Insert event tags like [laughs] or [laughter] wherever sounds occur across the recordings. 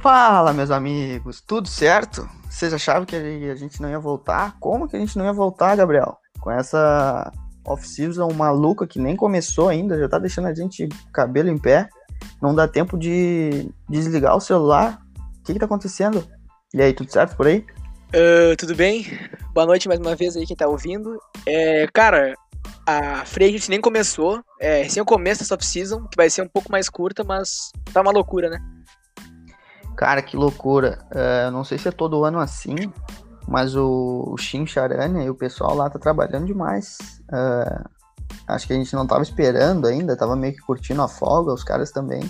Fala, meus amigos, tudo certo? Vocês achavam que a gente não ia voltar? Como que a gente não ia voltar, Gabriel? Com essa off-season maluca que nem começou ainda, já tá deixando a gente cabelo em pé. Não dá tempo de desligar o celular. O que que tá acontecendo? E aí, tudo certo por aí? Uh, tudo bem? Boa noite mais uma vez aí quem tá ouvindo. É, cara, a Free a gente nem começou. É recém o começo dessa off-season, que vai ser um pouco mais curta, mas tá uma loucura, né? Cara, que loucura. Uh, não sei se é todo ano assim, mas o, o Shin Charania e o pessoal lá tá trabalhando demais. Uh, acho que a gente não tava esperando ainda, tava meio que curtindo a folga, os caras também.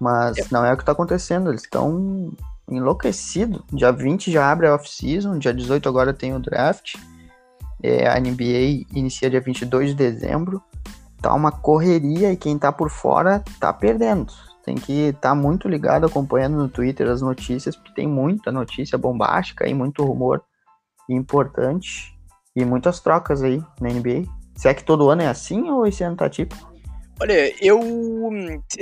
Mas é. não é o que tá acontecendo, eles estão enlouquecidos. Dia 20 já abre a off-season, dia 18 agora tem o draft. É, a NBA inicia dia 22 de dezembro. Tá uma correria e quem tá por fora tá perdendo. Tem que estar tá muito ligado, acompanhando no Twitter as notícias, porque tem muita notícia bombástica e muito rumor importante e muitas trocas aí na NBA. Será que todo ano é assim ou esse ano tá tipo? Olha, eu.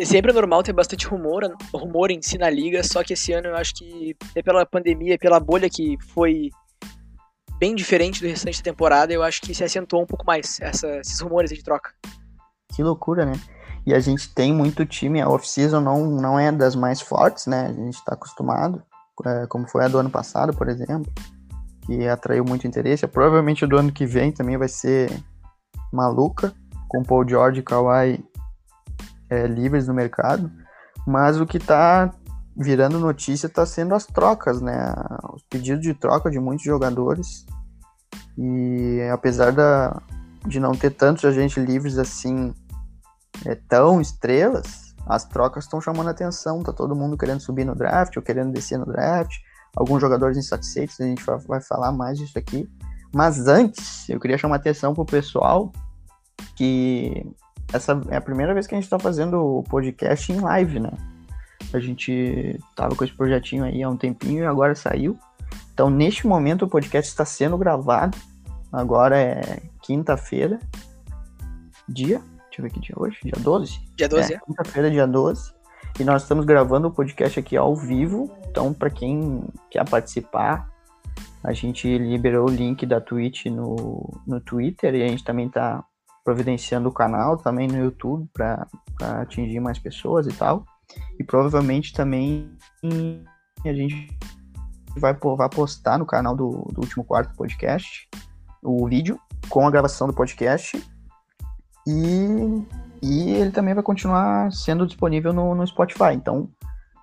Sempre é normal ter bastante rumor, rumor em si na liga, só que esse ano eu acho que é pela pandemia, pela bolha que foi bem diferente do restante da temporada, eu acho que se acentuou um pouco mais essa, esses rumores de troca. Que loucura, né? E a gente tem muito time, a off-season não, não é das mais fortes, né? A gente está acostumado, é, como foi a do ano passado, por exemplo, que atraiu muito interesse. Provavelmente do ano que vem também vai ser maluca, com Paul George e Kawhi é, livres no mercado. Mas o que está virando notícia está sendo as trocas, né? Os pedidos de troca de muitos jogadores. E apesar da, de não ter tantos agentes livres assim, é, tão estrelas, as trocas estão chamando atenção. Tá todo mundo querendo subir no draft ou querendo descer no draft. Alguns jogadores insatisfeitos, a gente vai, falar mais disso aqui. Mas antes, eu queria chamar atenção pro pessoal que essa é a primeira vez que a gente está fazendo o podcast em live, né? A gente tava com esse projetinho aí há um tempinho e agora saiu. Então, neste momento, o podcast está sendo gravado. Agora é quinta-feira, dia. Deixa eu ver que dia é hoje. Dia 12? Dia 12, é. é. Quinta-feira, dia 12. E nós estamos gravando o podcast aqui ao vivo. Então, para quem quer participar, a gente liberou o link da Twitch no, no Twitter e a gente também está providenciando o canal também no YouTube para atingir mais pessoas e tal. E provavelmente também a gente vai, vai postar no canal do, do último quarto podcast o vídeo com a gravação do podcast. E, e ele também vai continuar sendo disponível no, no Spotify. Então,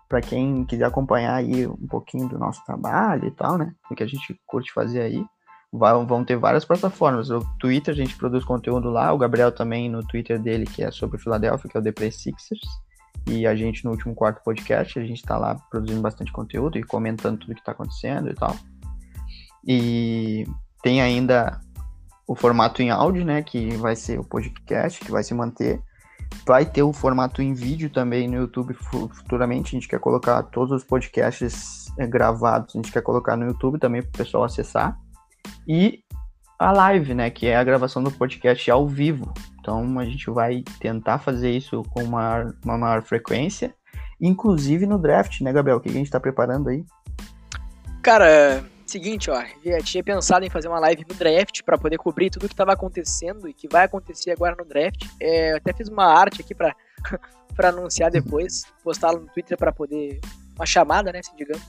para quem quiser acompanhar aí um pouquinho do nosso trabalho e tal, né? O que a gente curte fazer aí, vão ter várias plataformas. O Twitter a gente produz conteúdo lá, o Gabriel também no Twitter dele, que é sobre Philadelphia, que é o The Sixers. E a gente no último quarto podcast, a gente está lá produzindo bastante conteúdo e comentando tudo que está acontecendo e tal. E tem ainda o formato em áudio, né, que vai ser o podcast, que vai se manter. Vai ter o formato em vídeo também no YouTube futuramente. A gente quer colocar todos os podcasts eh, gravados, a gente quer colocar no YouTube também para o pessoal acessar. E a live, né, que é a gravação do podcast ao vivo. Então a gente vai tentar fazer isso com uma, uma maior frequência, inclusive no draft, né, Gabriel? O que a gente está preparando aí? Cara, seguinte, ó, tinha pensado em fazer uma live no draft para poder cobrir tudo que estava acontecendo e que vai acontecer agora no draft. É, até fiz uma arte aqui para [laughs] para anunciar depois, postar no Twitter para poder uma chamada, né, assim, digamos.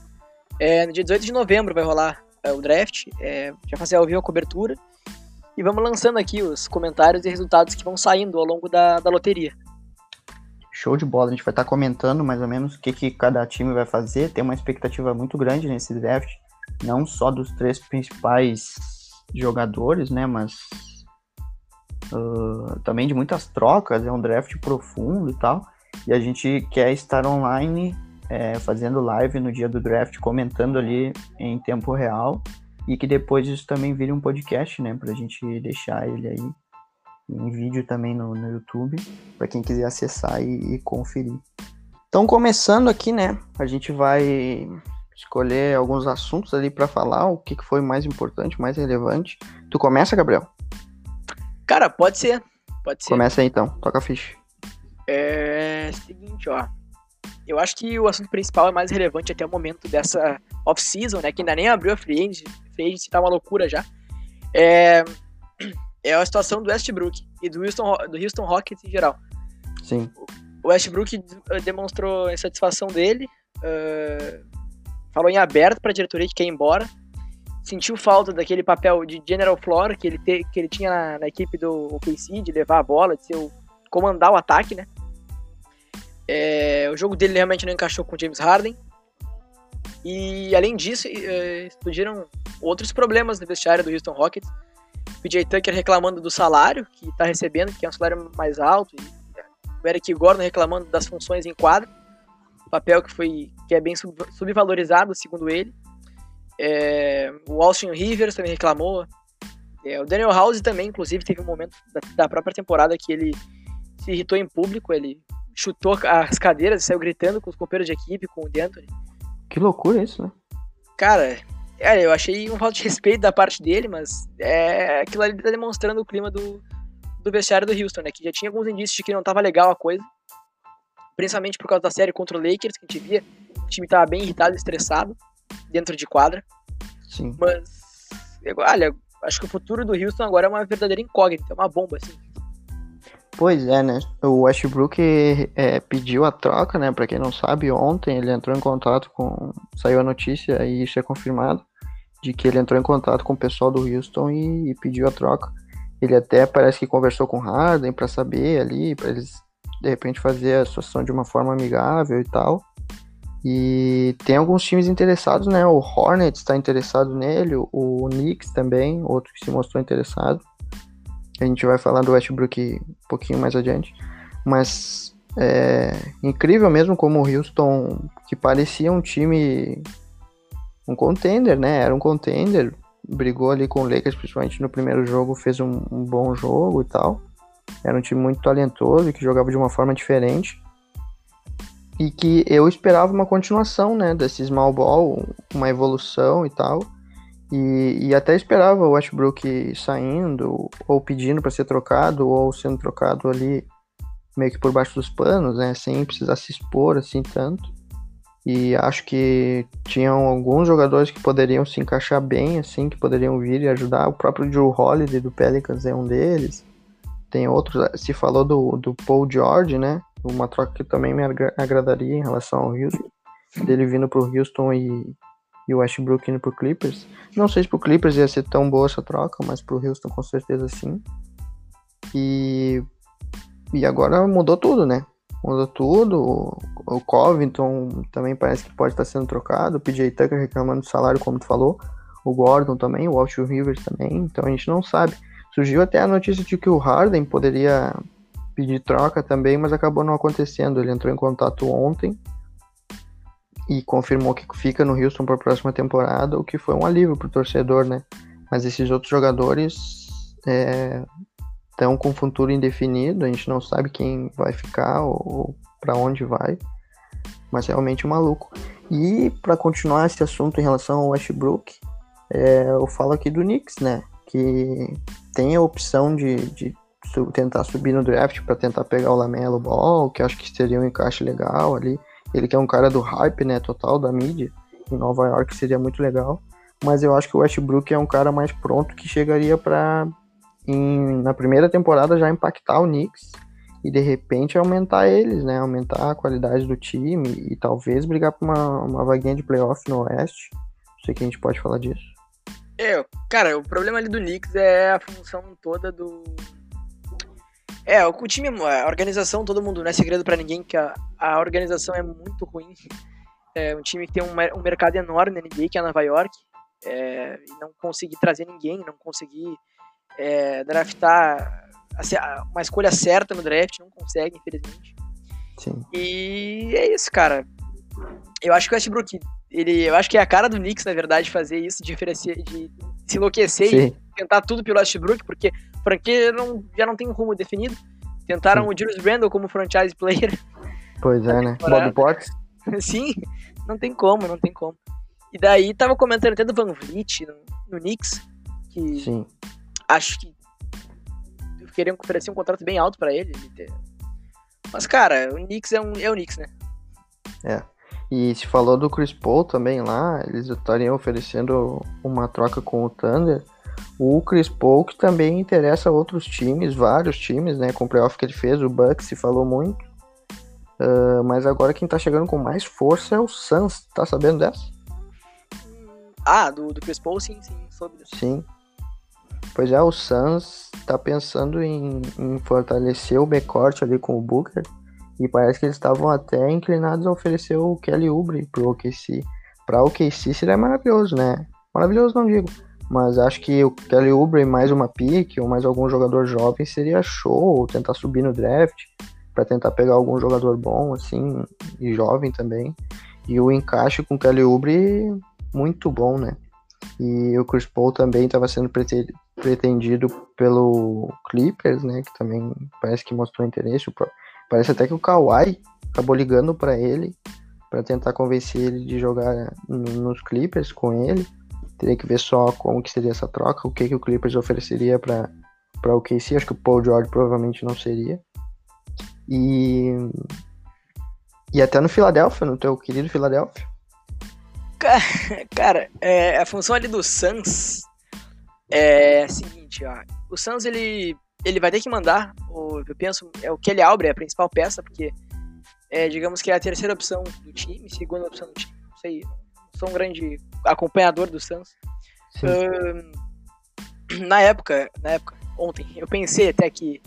É, no dia 18 de novembro vai rolar é, o draft, é, já fazer ao a cobertura e vamos lançando aqui os comentários e resultados que vão saindo ao longo da, da loteria. Show de bola, a gente vai estar comentando mais ou menos o que, que cada time vai fazer. Tem uma expectativa muito grande nesse draft, não só dos três principais jogadores, né, mas uh, também de muitas trocas. É um draft profundo e tal. E a gente quer estar online, é, fazendo live no dia do draft, comentando ali em tempo real e que depois isso também vire um podcast, né? Pra gente deixar ele aí em vídeo também no, no YouTube, para quem quiser acessar e, e, conferir. Então, começando aqui, né? A gente vai escolher alguns assuntos ali para falar, o que, foi mais importante, mais relevante. Tu começa, Gabriel? Cara, pode ser. Pode ser. Começa aí então, toca a ficha. É. Seguinte, ó. eu acho que o assunto principal é mais relevante até o momento dessa off-season, né? Que ainda nem abriu a free agency, free agency tá uma loucura já. É, é a situação do Westbrook e do Houston, do Houston Rockets em geral. Sim. O Westbrook demonstrou a insatisfação dele, uh, falou em aberto para a diretoria que quer ir embora, sentiu falta daquele papel de general floor que ele, te, que ele tinha na, na, equipe do OKC, de levar a bola, de ser o, comandar o ataque, né? É, o jogo dele realmente não encaixou com o James Harden. E além disso, é, explodiram outros problemas no vestiário do Houston Rockets. O PJ Tucker reclamando do salário que está recebendo, que é um salário mais alto. E o Eric Gordon reclamando das funções em quadro. Papel que foi que é bem subvalorizado, segundo ele. É, o Austin Rivers também reclamou. É, o Daniel House também, inclusive, teve um momento da, da própria temporada que ele se irritou em público. Ele chutou as cadeiras e saiu gritando com os companheiros de equipe, com o D'Antoni. Que loucura isso, né? Cara, é, eu achei um falta de respeito da parte dele, mas é, aquilo ali tá demonstrando o clima do, do vestiário do Houston, né? Que já tinha alguns indícios de que não tava legal a coisa. Principalmente por causa da série contra o Lakers, que a gente via. O time tava bem irritado e estressado dentro de quadra. Sim. Mas, olha, acho que o futuro do Houston agora é uma verdadeira incógnita, é uma bomba, assim. Pois é, né? O Westbrook é, pediu a troca, né? Pra quem não sabe, ontem ele entrou em contato com. Saiu a notícia e isso é confirmado. De que ele entrou em contato com o pessoal do Houston e, e pediu a troca. Ele até parece que conversou com Harden para saber ali, para eles de repente fazer a situação de uma forma amigável e tal. E tem alguns times interessados, né? O Hornets está interessado nele, o Knicks também, outro que se mostrou interessado. A gente vai falar do Westbrook um pouquinho mais adiante. Mas é incrível mesmo como o Houston, que parecia um time, um contender, né? Era um contender, brigou ali com o Lakers, principalmente no primeiro jogo, fez um, um bom jogo e tal. Era um time muito talentoso e que jogava de uma forma diferente. E que eu esperava uma continuação, né, desse small ball, uma evolução e tal. E, e até esperava o Westbrook saindo, ou pedindo para ser trocado, ou sendo trocado ali meio que por baixo dos panos, né? Sem precisar se expor assim tanto. E acho que tinham alguns jogadores que poderiam se encaixar bem, assim, que poderiam vir e ajudar. O próprio Joe Holiday do Pelicans é um deles. Tem outros, se falou do, do Paul George, né? Uma troca que também me agradaria em relação ao Houston. Dele vindo pro Houston e, e o Westbrook indo pro Clippers. Não sei se pro Clippers ia ser tão boa essa troca, mas pro Houston com certeza sim. E, e agora mudou tudo, né? Mudou tudo. O Covington também parece que pode estar sendo trocado. O PJ Tucker reclamando do salário, como tu falou. O Gordon também, o Austin Rivers também. Então a gente não sabe. Surgiu até a notícia de que o Harden poderia pedir troca também, mas acabou não acontecendo. Ele entrou em contato ontem e confirmou que fica no Houston para a próxima temporada, o que foi um alívio para o torcedor, né? Mas esses outros jogadores estão é, com futuro indefinido, a gente não sabe quem vai ficar ou, ou para onde vai, mas realmente maluco. E para continuar esse assunto em relação ao Westbrook, é, eu falo aqui do Knicks, né? Que tem a opção de, de tentar subir no draft para tentar pegar o Lamelo Ball, que acho que seria um encaixe legal ali. Ele que é um cara do hype, né, total da mídia, em Nova York seria muito legal. Mas eu acho que o Westbrook é um cara mais pronto que chegaria para na primeira temporada já impactar o Knicks e de repente aumentar eles, né? Aumentar a qualidade do time e talvez brigar por uma, uma vaguinha de playoff no Oeste. Não sei que a gente pode falar disso. É, cara, o problema ali do Knicks é a função toda do, é, o time, a organização, todo mundo, não é segredo para ninguém que a, a organização é muito ruim. É um time que tem um, um mercado enorme na NBA, que é Nova York, é, e não conseguir trazer ninguém, não conseguir é, draftar uma escolha certa no draft, não consegue, infelizmente. Sim. E é isso, cara. Eu acho que o Westbrook, ele, eu acho que é a cara do Knicks, na verdade, fazer isso, de de se enlouquecer Sim. e tentar tudo pelo Westbrook, porque franquia não, já não tem um rumo definido. Tentaram Sim. o Julius Randle como franchise player. Pois [laughs] é, né? Bob Potts. [laughs] Sim, não tem como, não tem como. E daí tava comentando até do Van Vliet no, no Knicks, que Sim. acho que queriam oferecer um contrato bem alto para ele. Mas, cara, o Knicks é, um, é o Knicks, né? É. E se falou do Chris Paul também lá, eles estariam oferecendo uma troca com o Thunder. O Chris Paul que também interessa outros times, vários times, né? Com o playoff que ele fez, o Bucks se falou muito. Uh, mas agora quem tá chegando com mais força é o Suns, tá sabendo dessa? Ah, do, do Chris Paul, sim, sim, soube. Sim. Pois é, o Suns tá pensando em, em fortalecer o backcourt ali com o Booker. E parece que eles estavam até inclinados a oferecer o Kelly Oubre pro OKC. Pra OKC seria maravilhoso, né? Maravilhoso não digo. Mas acho que o Kelly Oubre mais uma pick ou mais algum jogador jovem seria show. Tentar subir no draft para tentar pegar algum jogador bom, assim, e jovem também. E o encaixe com o Kelly Oubre muito bom, né? E o Chris Paul também estava sendo pretendido pelo Clippers, né? Que também parece que mostrou interesse. Parece até que o Kawhi acabou ligando para ele para tentar convencer ele de jogar nos Clippers com ele. Teria que ver só como que seria essa troca, o que, que o Clippers ofereceria para para o KC. Acho que o Paul George provavelmente não seria. E e até no Philadelphia, no teu querido Philadelphia. [laughs] Cara, é, a função ali do Suns é a seguinte, ó. O Suns, ele, ele vai ter que mandar, o, eu penso, é o Kelly Albre, é a principal peça, porque é, digamos que é a terceira opção do time, segunda opção do time, não sei, sou um grande acompanhador do Suns. Uh, na época, na época, ontem, eu pensei até que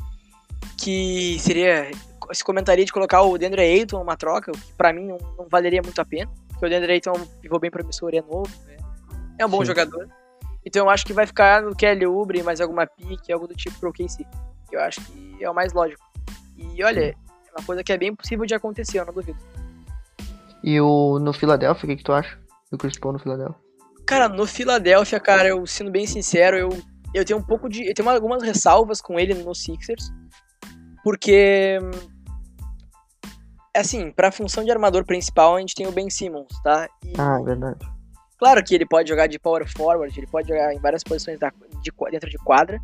que seria se comentaria de colocar o Deandre Ayton numa troca, o que pra mim não, não valeria muito a pena, porque o Deandre Ayton é um pivô bem promissor, é novo, né? é um bom Sim. jogador. Então eu acho que vai ficar no Kelly Ubre, mais alguma pique, algo do tipo pro KC. Eu acho que é o mais lógico. E olha, é uma coisa que é bem possível de acontecer, eu não duvido. E o no Philadelphia, o que, que tu acha? Do Chris Paul no Philadelphia? Cara, no Philadelphia, cara, eu sendo bem sincero, eu, eu tenho um pouco de. Eu tenho algumas ressalvas com ele no Sixers. Porque assim, pra função de armador principal, a gente tem o Ben Simmons, tá? E, ah, verdade. Claro que ele pode jogar de power forward, ele pode jogar em várias posições da, de, dentro de quadra.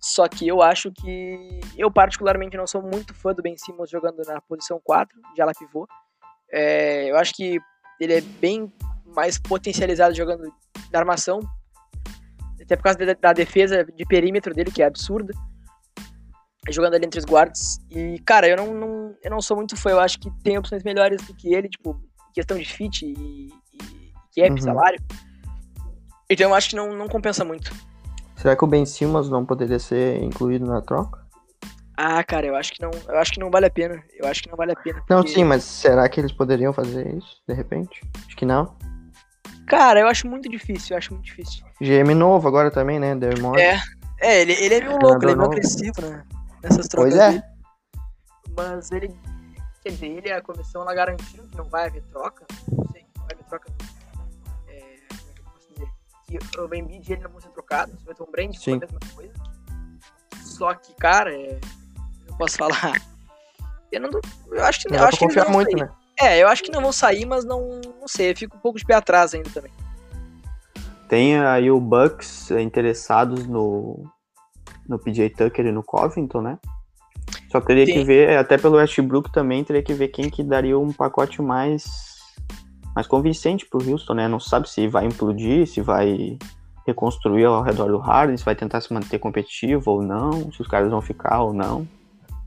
Só que eu acho que. Eu, particularmente, não sou muito fã do Ben Simmons jogando na posição 4, de ala pivô. É, eu acho que ele é bem mais potencializado jogando na armação. Até por causa da, da defesa de perímetro dele, que é absurda jogando ali entre os guardas. E, cara, eu não, não, eu não sou muito fã. Eu acho que tem opções melhores do que ele, tipo, questão de fit e, cap, uhum. salário. Então eu acho que não, não compensa muito. Será que o Ben Simmons não poderia ser incluído na troca? Ah, cara, eu acho que não, eu acho que não vale a pena. Eu acho que não vale a pena. Porque... Não, sim, mas será que eles poderiam fazer isso, de repente? Acho que não. Cara, eu acho muito difícil, eu acho muito difícil. GM novo agora também, né? Dermot. É, é, ele, ele é meio louco, ele é meio agressivo, né? nessas trocas pois é. dele. Mas ele, quer dizer, ele a comissão ela garantiu que não vai haver troca. Não sei, não vai haver troca. Que o Embiid ele não vão ser trocados, vai ter um brand Sim. a mesma coisa. Só que, cara, é, eu posso falar. Eu não eu acho que não. Eu acho que confiar muito, sair. né? É, eu acho que não vão sair, mas não, não sei, eu fico um pouco de pé atrás ainda também. Tem aí o Bucks interessados no no PJ Tucker e no Covington, né? Só teria Sim. que ver, até pelo Westbrook também, teria que ver quem que daria um pacote mais, mais convincente pro Houston, né? Não sabe se vai implodir, se vai reconstruir ao redor do Harden, se vai tentar se manter competitivo ou não, se os caras vão ficar ou não.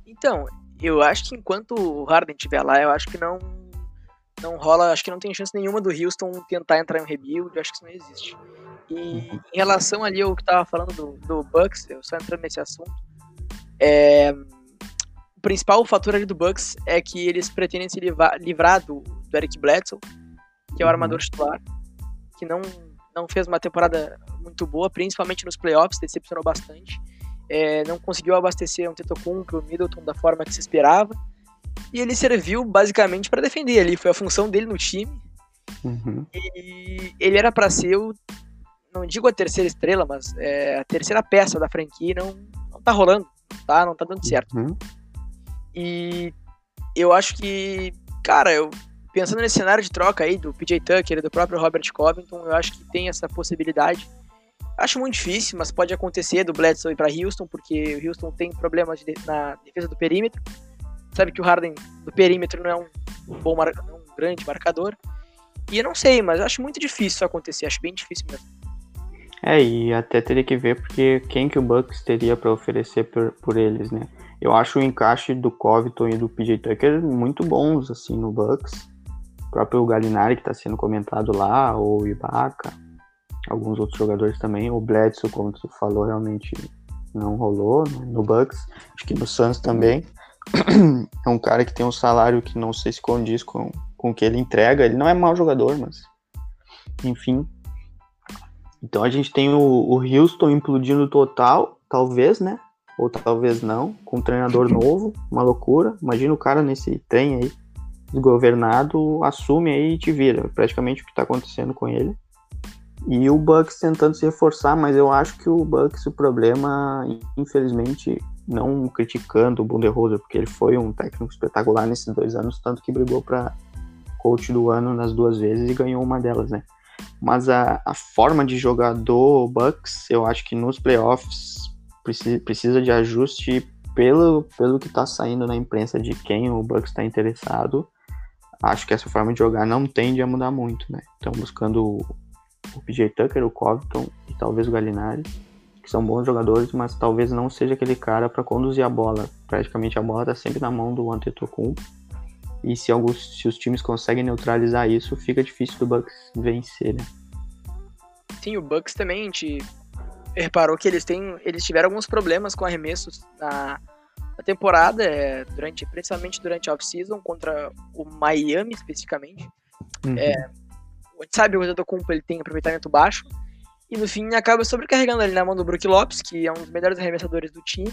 Então, eu acho que enquanto o Harden estiver lá, eu acho que não não rola, acho que não tem chance nenhuma do Houston tentar entrar em um rebuild, eu acho que isso não existe. E uhum. em relação ali ao que tava falando do, do Bucks, eu só entrando nesse assunto, é, o principal fator ali do Bucks é que eles pretendem se livrar, livrar do, do Eric Bledsoe, que é o uhum. armador titular, que não, não fez uma temporada muito boa, principalmente nos playoffs, decepcionou bastante. É, não conseguiu abastecer um Tetocumpo, o Middleton da forma que se esperava. E ele serviu basicamente para defender ali, foi a função dele no time. Uhum. E ele era para ser o não digo a terceira estrela, mas é, a terceira peça da franquia não, não tá rolando, tá? Não tá dando certo. Uhum. E eu acho que, cara, eu pensando nesse cenário de troca aí do PJ Tucker e do próprio Robert Covington, eu acho que tem essa possibilidade. Acho muito difícil, mas pode acontecer do Bledsoe ir para Houston, porque o Houston tem problemas de, na defesa do perímetro. Sabe que o Harden do perímetro não é um bom, mar, não, grande marcador. E eu não sei, mas acho muito difícil isso acontecer, acho bem difícil mesmo. É, e até teria que ver porque quem que o Bucks teria para oferecer por, por eles, né? Eu acho o encaixe do Covington e do PJ Tucker muito bons, assim, no Bucks. O próprio Galinari, que está sendo comentado lá, ou o Ibaka, alguns outros jogadores também. O Bledsoe, como tu falou, realmente não rolou né? no Bucks. Acho que no Suns também. [clears throat] É um cara que tem um salário que não sei se condiz com, com o que ele entrega. Ele não é mau jogador, mas... Enfim, então a gente tem o, o Houston implodindo total, talvez, né? Ou talvez não, com um treinador [clears throat] novo, uma loucura. Imagina o cara nesse trem aí, desgovernado, assume aí e te vira. Praticamente o que está acontecendo com ele. E o Bucks tentando se reforçar, mas eu acho que o Bucks, o problema, infelizmente, não criticando o Bunderhoser, porque ele foi um técnico espetacular nesses dois anos, tanto que brigou para coach do ano nas duas vezes e ganhou uma delas, né? Mas a, a forma de jogar do Bucks, eu acho que nos playoffs precisa, precisa de ajuste pelo, pelo que está saindo na imprensa de quem o Bucks está interessado. Acho que essa forma de jogar não tende a mudar muito, né? Estão buscando o, PJ Tucker, o Covington e talvez o Gallinari, que são bons jogadores, mas talvez não seja aquele cara para conduzir a bola. Praticamente a bola está sempre na mão do Antetokounmpo e se, alguns, se os times conseguem neutralizar isso, fica difícil do Bucks vencer, né? Sim, o Bucks também, a gente reparou que eles têm. Eles tiveram alguns problemas com arremessos na, na temporada, é, durante, principalmente durante a off-season, contra o Miami especificamente. Uhum. É, a gente sabe o Antetokounmpo ele tem aproveitamento baixo. E no fim acaba sobrecarregando ele na mão do Brook Lopes, que é um dos melhores arremessadores do time.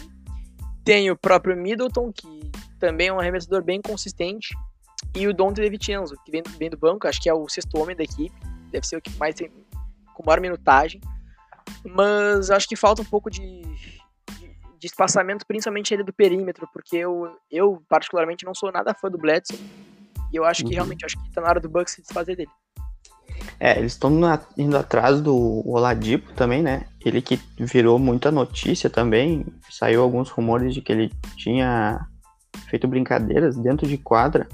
Tem o próprio Middleton, que também é um arremessador bem consistente. E o Dante DeVincenzo, que vem, vem do banco, acho que é o sexto homem da equipe. Deve ser o que mais tem, com maior minutagem. Mas acho que falta um pouco de, de, espaçamento, principalmente ele do perímetro, porque eu, eu, particularmente, não sou nada fã do Bledsoe. E eu acho que uhum. realmente acho que tá na hora do Bucks se desfazer dele. É, eles estão indo atrás do Oladipo também, né? Ele que virou muita notícia também. Saiu alguns rumores de que ele tinha feito brincadeiras dentro de quadra,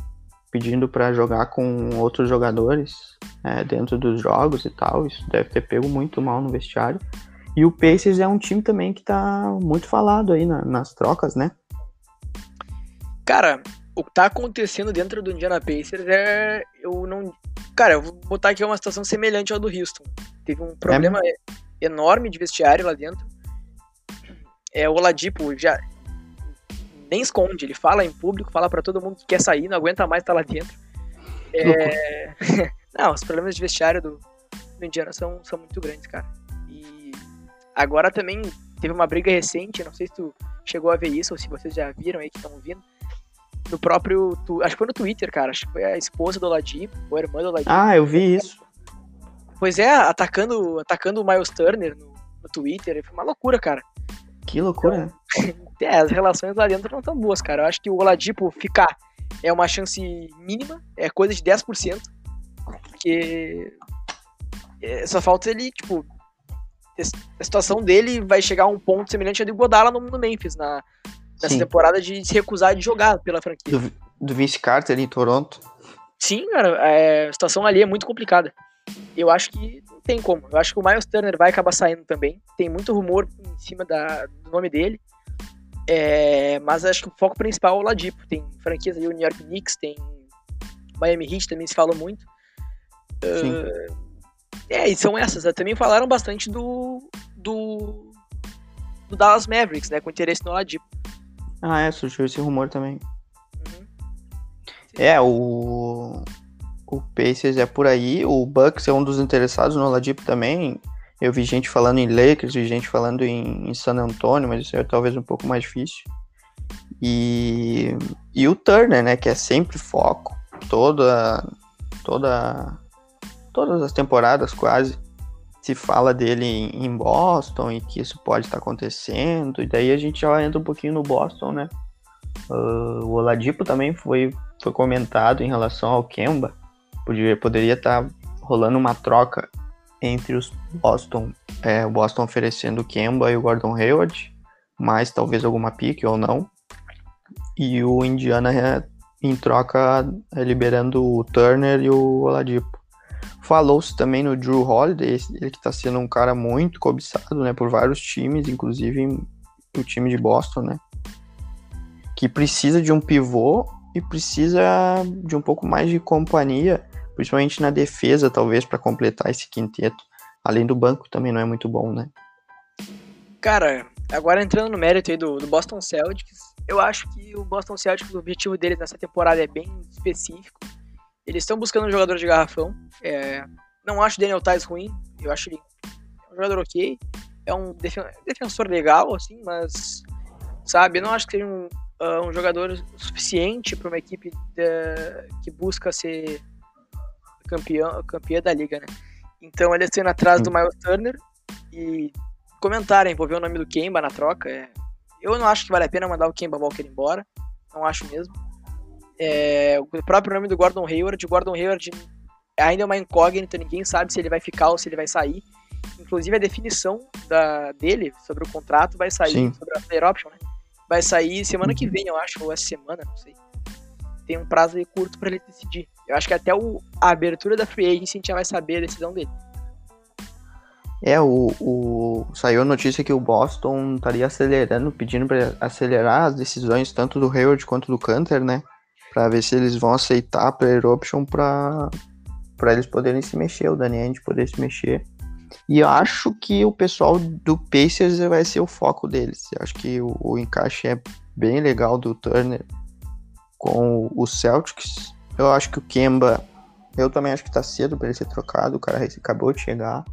pedindo para jogar com outros jogadores é, dentro dos jogos e tal. Isso deve ter pego muito mal no vestiário. E o Pacers é um time também que tá muito falado aí na, nas trocas, né? Cara, o que tá acontecendo dentro do Indiana Pacers é. Eu não. Cara, eu vou botar aqui uma situação semelhante ao do Houston. Teve um problema é. enorme de vestiário lá dentro. É, o Oladipo já nem esconde, ele fala em público, fala para todo mundo que quer sair, não aguenta mais estar tá lá dentro. É... [laughs] não, os problemas de vestiário do, do Indiana são, são muito grandes, cara. Agora também teve uma briga recente, não sei se tu chegou a ver isso ou se vocês já viram aí que estão ouvindo. No próprio. Acho que foi no Twitter, cara. Acho que foi a esposa do Oladipo, ou a irmã do Oladipo. Ah, eu vi isso. Pois é, atacando, atacando o Miles Turner no, no Twitter. Foi uma loucura, cara. Que loucura, então, [laughs] É, as relações lá dentro não tão boas, cara. Eu acho que o Oladipo ficar é uma chance mínima, é coisa de 10%. Porque é, só falta ele, tipo, a situação dele vai chegar a um ponto semelhante ao do Godala no, no Memphis, na, nessa Sim. temporada de se recusar de jogar pela franquia. Do, do Vince Carter em Toronto. Sim, cara, é, a situação ali é muito complicada. Eu acho que não tem como. Eu acho que o Miles Turner vai acabar saindo também. Tem muito rumor em cima da, do nome dele. É, mas acho que o foco principal é o Ladipo. Tem franquias aí, o New York Knicks, tem Miami Heat também se fala muito. Uh, é, e são essas. Né? Também falaram bastante do, do, do Dallas Mavericks, né? Com interesse no Ladipo. Ah, é, surgiu esse rumor também. Uhum. É, o, o Pacers é por aí, o Bucks é um dos interessados no Ladipo também. Eu vi gente falando em Lakers, vi gente falando em, em San Antonio, mas isso é talvez um pouco mais difícil. E, e o Turner, né, que é sempre foco, toda, toda, todas as temporadas quase se fala dele em Boston e que isso pode estar acontecendo. E daí a gente já entra um pouquinho no Boston, né? Uh, o Oladipo também foi, foi comentado em relação ao Kemba. Podia, poderia estar rolando uma troca entre os Boston, é, o Boston oferecendo o Kemba e o Gordon Hayward, mais talvez alguma pique ou não. E o Indiana é, em troca liberando o Turner e o Oladipo. Falou-se também no Drew Holiday, ele que está sendo um cara muito cobiçado, né, por vários times, inclusive o time de Boston, né, que precisa de um pivô e precisa de um pouco mais de companhia, principalmente na defesa, talvez, para completar esse quinteto. Além do banco também não é muito bom, né? Cara, agora entrando no mérito aí do, do Boston Celtics, eu acho que o Boston Celtics, o objetivo deles nessa temporada é bem específico. Eles estão buscando um jogador de garrafão. É, não acho o Daniel Tais ruim, eu acho ele um jogador ok. É um defensor legal, assim, mas, sabe, eu não acho que seja um, uh, um jogador suficiente para uma equipe de, que busca ser campeão, campeã da liga, né? Então eles estão indo atrás do Miles Turner e comentaram, envolver o nome do Kemba na troca. É... Eu não acho que vale a pena mandar o Kemba Walker embora, não acho mesmo. É... O próprio nome do Gordon Hayward, o Gordon Hayward ainda é uma incógnita, ninguém sabe se ele vai ficar ou se ele vai sair. Inclusive a definição da, dele sobre o contrato vai sair, Sim. sobre a player option, né? Vai sair semana que uhum. vem, eu acho, ou essa semana, não sei. Tem um prazo curto para ele decidir. Eu acho que até o, a abertura da free agency a gente já vai saber a decisão dele. É, o, o saiu a notícia que o Boston estaria acelerando, pedindo para acelerar as decisões tanto do Hayward quanto do Canter, né? Para ver se eles vão aceitar a player option para para eles poderem se mexer, o Daniel poder se mexer. E eu acho que o pessoal do Pacers vai ser o foco deles. Eu acho que o, o encaixe é bem legal do Turner com o Celtics. Eu acho que o Kemba, eu também acho que tá cedo para ele ser trocado. O cara acabou de chegar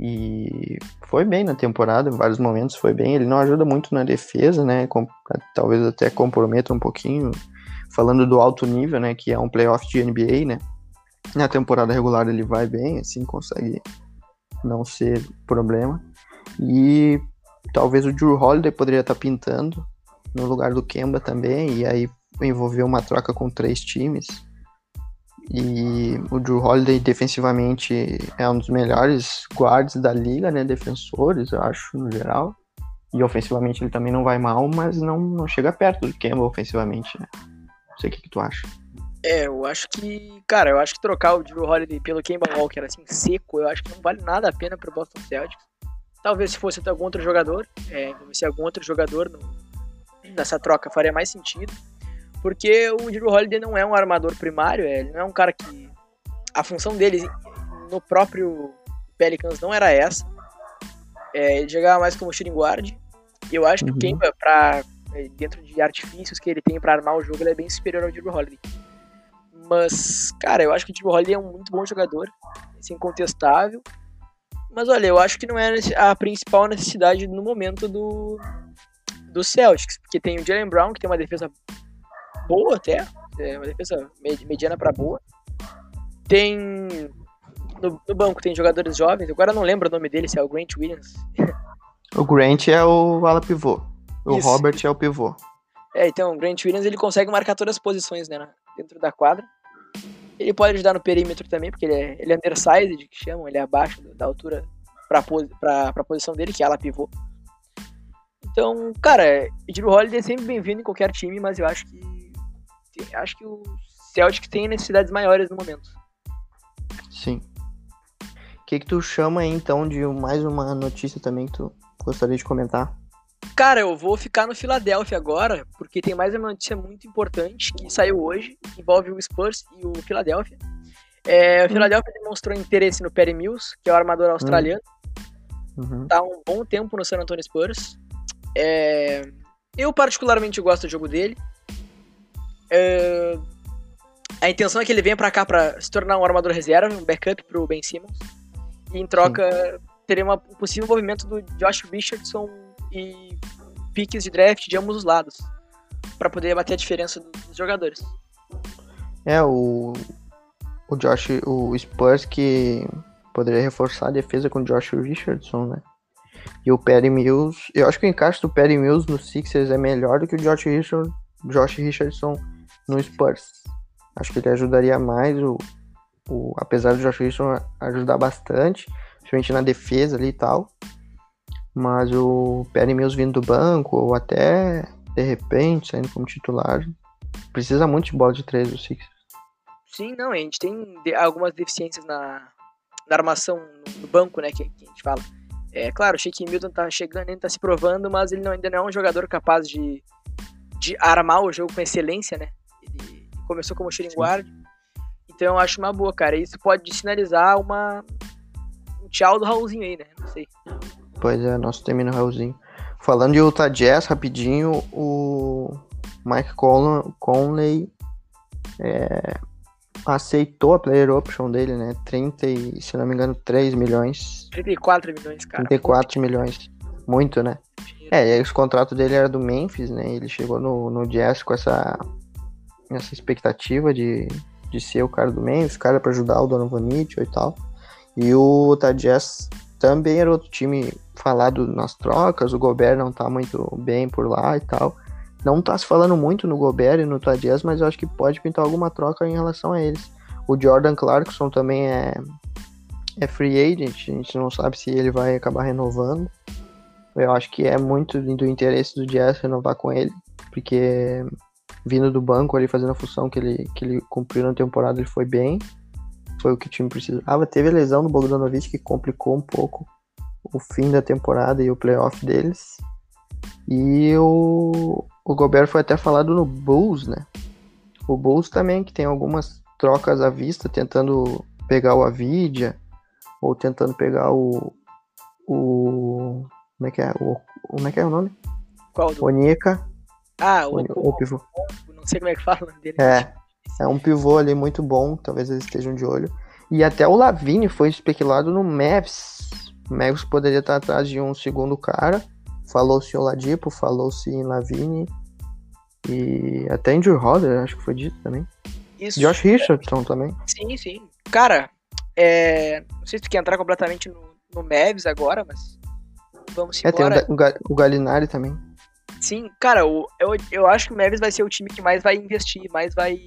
e foi bem na temporada, em vários momentos foi bem. Ele não ajuda muito na defesa, né? Com, talvez até comprometa um pouquinho. Falando do alto nível, né? Que é um playoff de NBA, né? Na temporada regular ele vai bem, assim, consegue não ser problema. E talvez o Drew Holiday poderia estar tá pintando no lugar do Kemba também, e aí envolver uma troca com três times. E o Drew Holiday defensivamente é um dos melhores guards da liga, né? Defensores, eu acho, no geral. E ofensivamente ele também não vai mal, mas não, não chega perto do Kemba ofensivamente, né? Sei o que, que tu acha. É, eu acho que, cara, eu acho que trocar o Drew Holiday pelo Kemba Walker assim, seco, eu acho que não vale nada a pena pro Boston Celtics. Talvez se fosse algum outro jogador, é, se algum outro jogador no, nessa troca faria mais sentido. Porque o Drew Holiday não é um armador primário, é, ele não é um cara que. A função dele no próprio Pelicans não era essa. É, ele jogava mais como shooting guard. E eu acho que o uhum. Kemba, pra, dentro de artifícios que ele tem para armar o jogo, ele é bem superior ao Drew Holiday. Mas, cara, eu acho que o Drew Holiday é um muito bom jogador, assim, incontestável. Mas olha, eu acho que não é a principal necessidade no momento do, do Celtics, porque tem o Jalen Brown, que tem uma defesa boa até, é uma defesa mediana para boa. Tem no, no, banco tem jogadores jovens, agora não lembro o nome dele, se é o Grant Williams. O Grant é o ala pivô. O Isso. Robert é o pivô. É, então, o Grant Williams ele consegue marcar todas as posições né, dentro da quadra. Ele pode ajudar no perímetro também, porque ele é, ele é undersized, que chamam, ele é abaixo da altura para a posição dele, que é ala pivô. Então, cara, Drew Holiday é sempre bem-vindo em qualquer time, mas eu acho que acho que o Celtic tem necessidades maiores no momento. Sim. O que, que tu chama aí, então, de mais uma notícia também que tu gostaria de comentar? Cara, eu vou ficar no Philadelphia agora, porque tem mais uma notícia muito importante que saiu hoje, que envolve o Spurs e o Philadelphia. É, o hum. Philadelphia demonstrou interesse no Perry Mills, que é o armador australiano. Uhum. Tá um bom tempo no San Antonio Spurs. É, eu particularmente gosto do jogo dele. Uh, a intenção é que ele venha para cá para se tornar um armador reserva, um backup pro Ben Simmons. E em troca, Sim. teria um possível envolvimento do Josh Richardson e piques de draft de ambos os lados. para poder bater a diferença dos jogadores. É, o, o Josh, o Spurs que poderia reforçar a defesa com o Josh Richardson, né? E o Perry Mills, eu acho que o encaixe do Perry Mills no Sixers é melhor do que o Josh, Richard, Josh Richardson no Spurs. Acho que ele ajudaria mais, o, o, apesar do Josh Richardson ajudar bastante, principalmente na defesa ali e tal. Mas o Perry Mills vindo do banco, ou até de repente saindo como titular, precisa muito de bola de três o Sixers. Sim, não, a gente tem algumas deficiências na, na armação no, banco, né, que, que a gente fala. É claro, o Shake Milton tá chegando, ele tá se provando, mas ele não- ainda não é um jogador capaz de, de armar o jogo com excelência, né? Ele começou como shooting guard, então eu acho uma boa, cara. Isso pode sinalizar uma um tchau do Raulzinho aí, né? Não sei. Pois é, nosso termina o Raulzinho. Falando de Utah Jazz, rapidinho, o Mike Conley, é, aceitou a player option dele, né? 30 e, se não me engano, 3 milhões. 34 milhões, cara. 34 milhões. Muito, né? É, e aí o contrato dele era do Memphis, né? Ele chegou no, no Jazz com essa, essa expectativa de, de ser o cara do Memphis, cara pra ajudar o Donovan Mitchell e tal. E o Utah Jazz também era outro time falado nas trocas, o Gobert não tá muito bem por lá e tal. Não tá se falando muito no Gobert e no Jazz, mas eu acho que pode pintar alguma troca em relação a eles. O Jordan Clarkson também é, é free agent, a gente não sabe se ele vai acabar renovando. Eu acho que é muito do interesse do Jazz renovar com ele, porque vindo do banco ali fazendo a função que ele, que ele cumpriu na temporada, ele foi bem. Foi o que o time precisava. Teve a lesão do Bogdanovich que complicou um pouco o fim da temporada e o playoff deles. E o, o Gobert foi até falado no Bulls, né? O Bulls também, que tem algumas trocas à vista, tentando pegar o Avidia, ou tentando pegar o. o como é que é? O, como é que é o nome? Qual do... Ah, o, o, o o- Não sei como é que fala o nome dele. É, é um pivô ali muito bom, talvez eles estejam de olho. E até o Lavine foi especulado no Mavs. O Mavs poderia estar atrás de um segundo cara. Falou-se em Oladipo, falou-se em Lavine. E até em Drew Hodder, acho que foi dito também. Isso. Josh Richardson também. Sim, sim. Cara, é... não sei se tu quer entrar completamente no, no Mavs agora, mas vamos É, tem o, embora. Ga- o, Ga- o Galinari também. Sim, cara, o- eu, eu acho que o Mavs vai ser o time que mais vai investir, mais vai,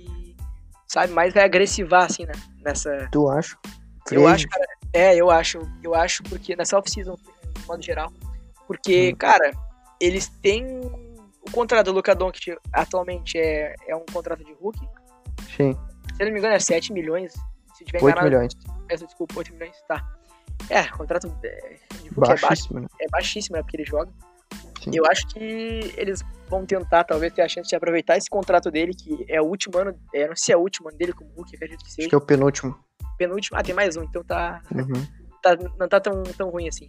sabe, mais vai agressivar, assim, né, nessa... Tu acha? Eu acho, cara, é, eu acho, eu acho, porque nessa off-season, de modo geral, porque, Hum. cara, eles têm o contrato do Luka Doncic atualmente é, é um contrato de rookie, Sim, se eu não me engano é 7 milhões, se tiver 8 enganado, milhões. peço desculpa, 8 milhões, tá. É, contrato é, de rookie é baixo, Baixíssimo, né? é baixíssimo, né, porque ele joga. Sim. Eu acho que eles vão tentar, talvez, ter a chance de aproveitar esse contrato dele, que é o último ano, é, não sei se é o último ano dele como Hulk, acredito que Acho seja. que é o penúltimo. Penúltimo, ah, tem mais um, então tá, Uhum. tá- não tá tão, tão ruim assim.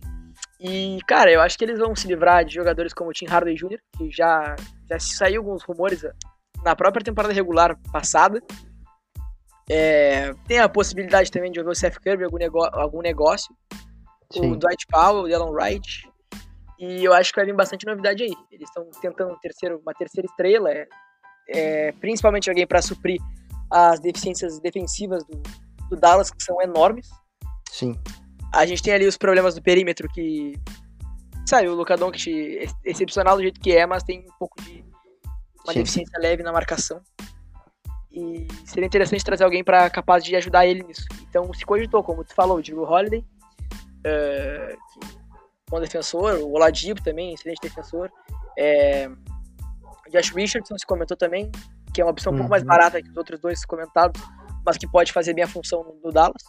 E, cara, eu acho que eles vão se livrar de jogadores como o Tim Hardaway Jr., que já, já saiu alguns rumores na própria temporada regular passada. É, tem a possibilidade também de jogar o Seth Curry algum, nego algum negócio. O Sim. Dwight Powell, o Dylan Wright. E eu acho que vai vir bastante novidade aí. Eles estão tentando um terceiro, uma terceira estrela, é, é, principalmente alguém para suprir as deficiências defensivas do, do Dallas, que são enormes. Sim. A gente tem ali os problemas do perímetro que. Sabe, o Luka Doncic é excepcional do jeito que é, mas tem um pouco de uma Sim. deficiência leve na marcação. E seria interessante trazer alguém para capaz de ajudar ele nisso. Então se cogitou, como tu falou, o Drew Holiday, eh, que- bom defensor, o Oladipo também, excelente defensor. É, Josh Richardson se comentou também, que é uma opção um pouco mais Uhum. barata que os outros dois comentados, mas que pode fazer bem a função no, no Dallas.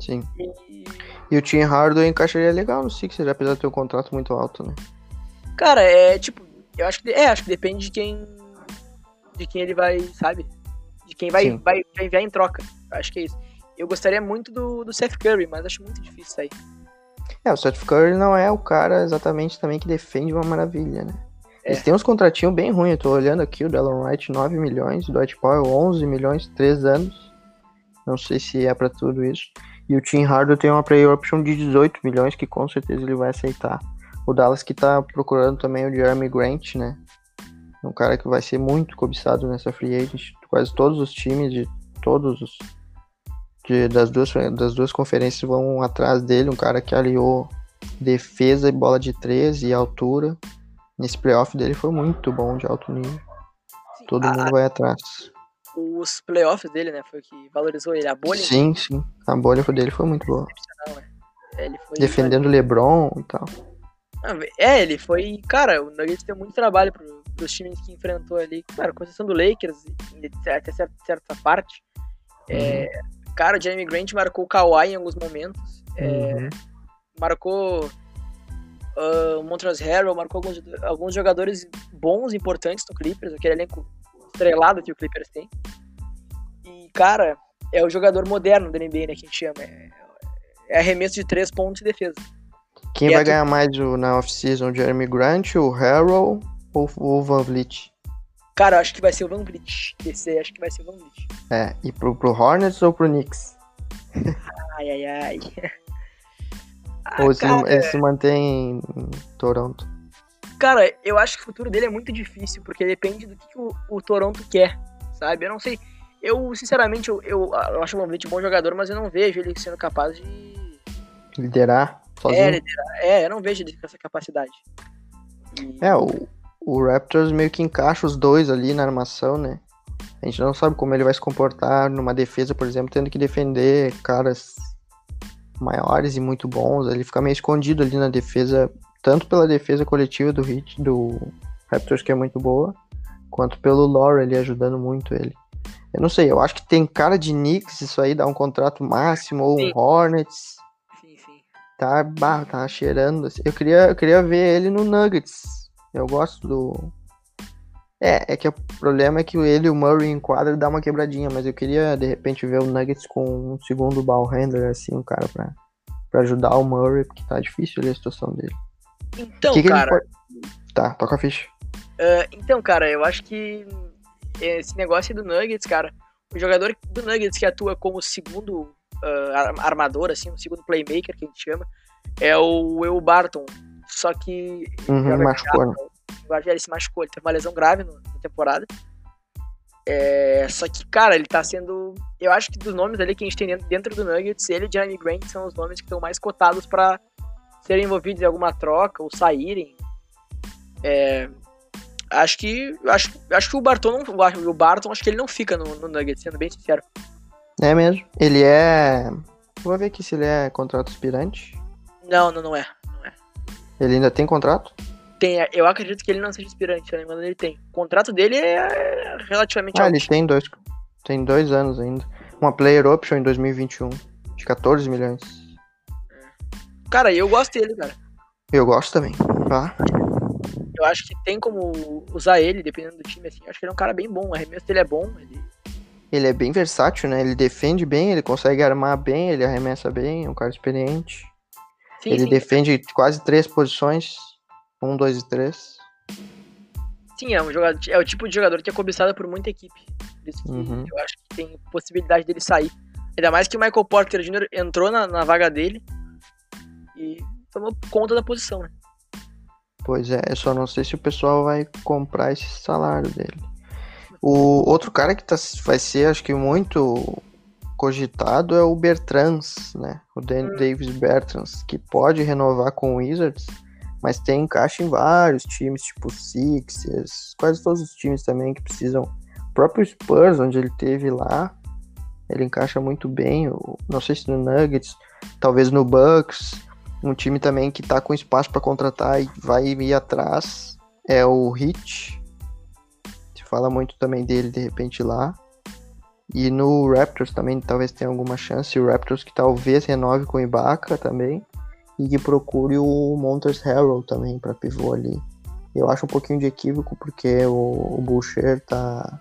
Sim. E, E o Tim Hardaway encaixaria legal no Sixers, apesar de ter um contrato muito alto, né? Cara, é tipo, eu acho que é, acho que depende de quem de quem ele vai, sabe? De quem vai Sim. vai, vai enviar em troca. Eu acho que é isso. Eu gostaria muito do, do Seth Curry, mas acho muito difícil isso aí. É, o Seth Curry não é o cara exatamente também que defende uma maravilha, né? É. Eles têm uns contratinhos bem ruins, eu tô olhando aqui, o Dylan Wright 9 milhões, o Dwight Powell 11 milhões, 3 anos. Não sei se é pra tudo isso. E o Tim Hardaway tem uma player option de 18 milhões, que com certeza ele vai aceitar. O Dallas que tá procurando também o Jeremy Grant, né? Um cara que vai ser muito cobiçado nessa free agent. Quase todos os times de todos os de- das, duas, das duas conferências vão atrás dele, um cara que aliou defesa e bola de 13 e altura. Nesse playoff dele foi muito bom de alto nível. Todo A- mundo vai atrás. os playoffs dele, né, foi o que valorizou ele. A bolha Sim, sim. A bolha dele foi muito boa. né? Defendendo o LeBron e tal. É, ele foi. Cara, o Nuggets deu muito trabalho pro, pros times que enfrentou ali. Cara, com exceção do Lakers, até certa, certa parte. É, cara, o Jeremy Grant marcou o Kawhi em alguns momentos. É, Uhum. marcou ah, o Montrezl Harrell, marcou alguns, alguns jogadores bons, importantes no Clippers, aquele elenco estrelado que o Clippers tem. E, cara, é o jogador moderno da NBA, né, que a gente chama. É, é arremesso de três pontos e defesa. Quem E vai é tu- ganhar mais o- na off-season? O Jeremy Grant, o Harrell ou o Van Vliet? Cara, eu acho que vai ser o Van Vliet. Esse aí, acho que vai ser o Van Vliet. É, e pro, pro Hornets ou pro Knicks? Ai, ai, ai. [laughs] Ah, ou se, cara, ele se mantém em Toronto? Cara, eu acho que o futuro dele é muito difícil, porque depende do que, que o, o Toronto quer, sabe? Eu não sei. Eu, sinceramente, eu, eu, eu acho o Van Vliet um bom jogador, mas eu não vejo ele sendo capaz de. Liderar É, sozinho? liderar. É, eu não vejo ele com essa capacidade. E- É, o, o Raptors meio que encaixa os dois ali na armação, né? A gente não sabe como ele vai se comportar numa defesa, por exemplo, tendo que defender caras maiores e muito bons. Ele fica meio escondido ali na defesa, tanto pela defesa coletiva do Hit, do Raptors, que é muito boa, quanto pelo Lore ali ajudando muito ele. Eu não sei, eu acho que tem cara de Knicks isso aí, dá um contrato máximo, ou um. Hornets. Sim, sim. Tá, bah, tá cheirando. assim. Eu queria, eu queria ver ele no Nuggets. Eu gosto do. É, é que o problema é que ele e o Murray em quadra dá uma quebradinha, mas eu queria de repente ver o Nuggets com um segundo ball handler, assim, um cara pra, pra ajudar o Murray, porque tá difícil ali a situação dele. Então, Que que cara. pode- Tá, toca a ficha. ah, então, cara, eu acho que esse negócio aí do Nuggets, cara, o jogador do Nuggets que atua como segundo ar- armador, assim, o segundo playmaker que a gente chama, é o Will Barton. Só que Uhum, machucou, né? Agora ele se machucou, ele teve uma lesão grave no- na temporada. É, só que, cara, ele tá sendo. Eu acho que dos nomes ali que a gente tem dentro, dentro do Nuggets, ele e o Jeremy Grant são os nomes que estão mais cotados pra serem envolvidos em alguma troca ou saírem. É, acho que. Acho, acho que o Barton não. O Barton, acho que ele não fica no, no Nuggets, sendo bem sincero. É mesmo. Ele é. Vou ver aqui se ele é contrato aspirante. Não, não, não é. Ele ainda tem contrato? Tem, eu acredito que ele não seja aspirante, se eu não me engano, ele tem. O contrato dele é relativamente Ah, alto. ele tem dois. Tem dois anos ainda. Uma player option em 2021. De 14 milhões. Cara, eu gosto dele, cara. Eu gosto também. Tá? Eu acho que tem como usar ele, dependendo do time, assim. Eu acho que ele é um cara bem bom. O arremesso dele é bom. Ele... Ele é bem versátil, né? Ele defende bem, ele consegue armar bem, ele arremessa bem, é um cara experiente. Sim, ele sim. defende quase três posições. Um, dois e três. Sim, é um jogador. É o tipo de jogador que é cobiçado por muita equipe. Por isso que Uhum. eu acho que tem possibilidade dele sair. Ainda mais que o Michael Porter Jr. entrou na, na vaga dele e tomou conta da posição, né? Pois é, eu só não sei se o pessoal vai comprar esse salário dele. O outro cara que tá, vai ser, acho que muito cogitado é o Bertrans, né? O Dan Hum. Davis Bertrans, que pode renovar com o Wizards, mas tem encaixe em vários times, tipo Sixers, quase todos os times também que precisam. O próprio Spurs, onde ele teve lá, ele encaixa muito bem. Não sei se no Nuggets, talvez no Bucks. Um time também que tá com espaço para contratar e vai ir atrás é o Heat. Se fala muito também dele de repente lá. E no Raptors também talvez tenha alguma chance. O Raptors que talvez renove com o Ibaka também. E que procure o Montrezl Harrell também para pivô ali. Eu acho um pouquinho de equívoco porque o, o Boucher tá,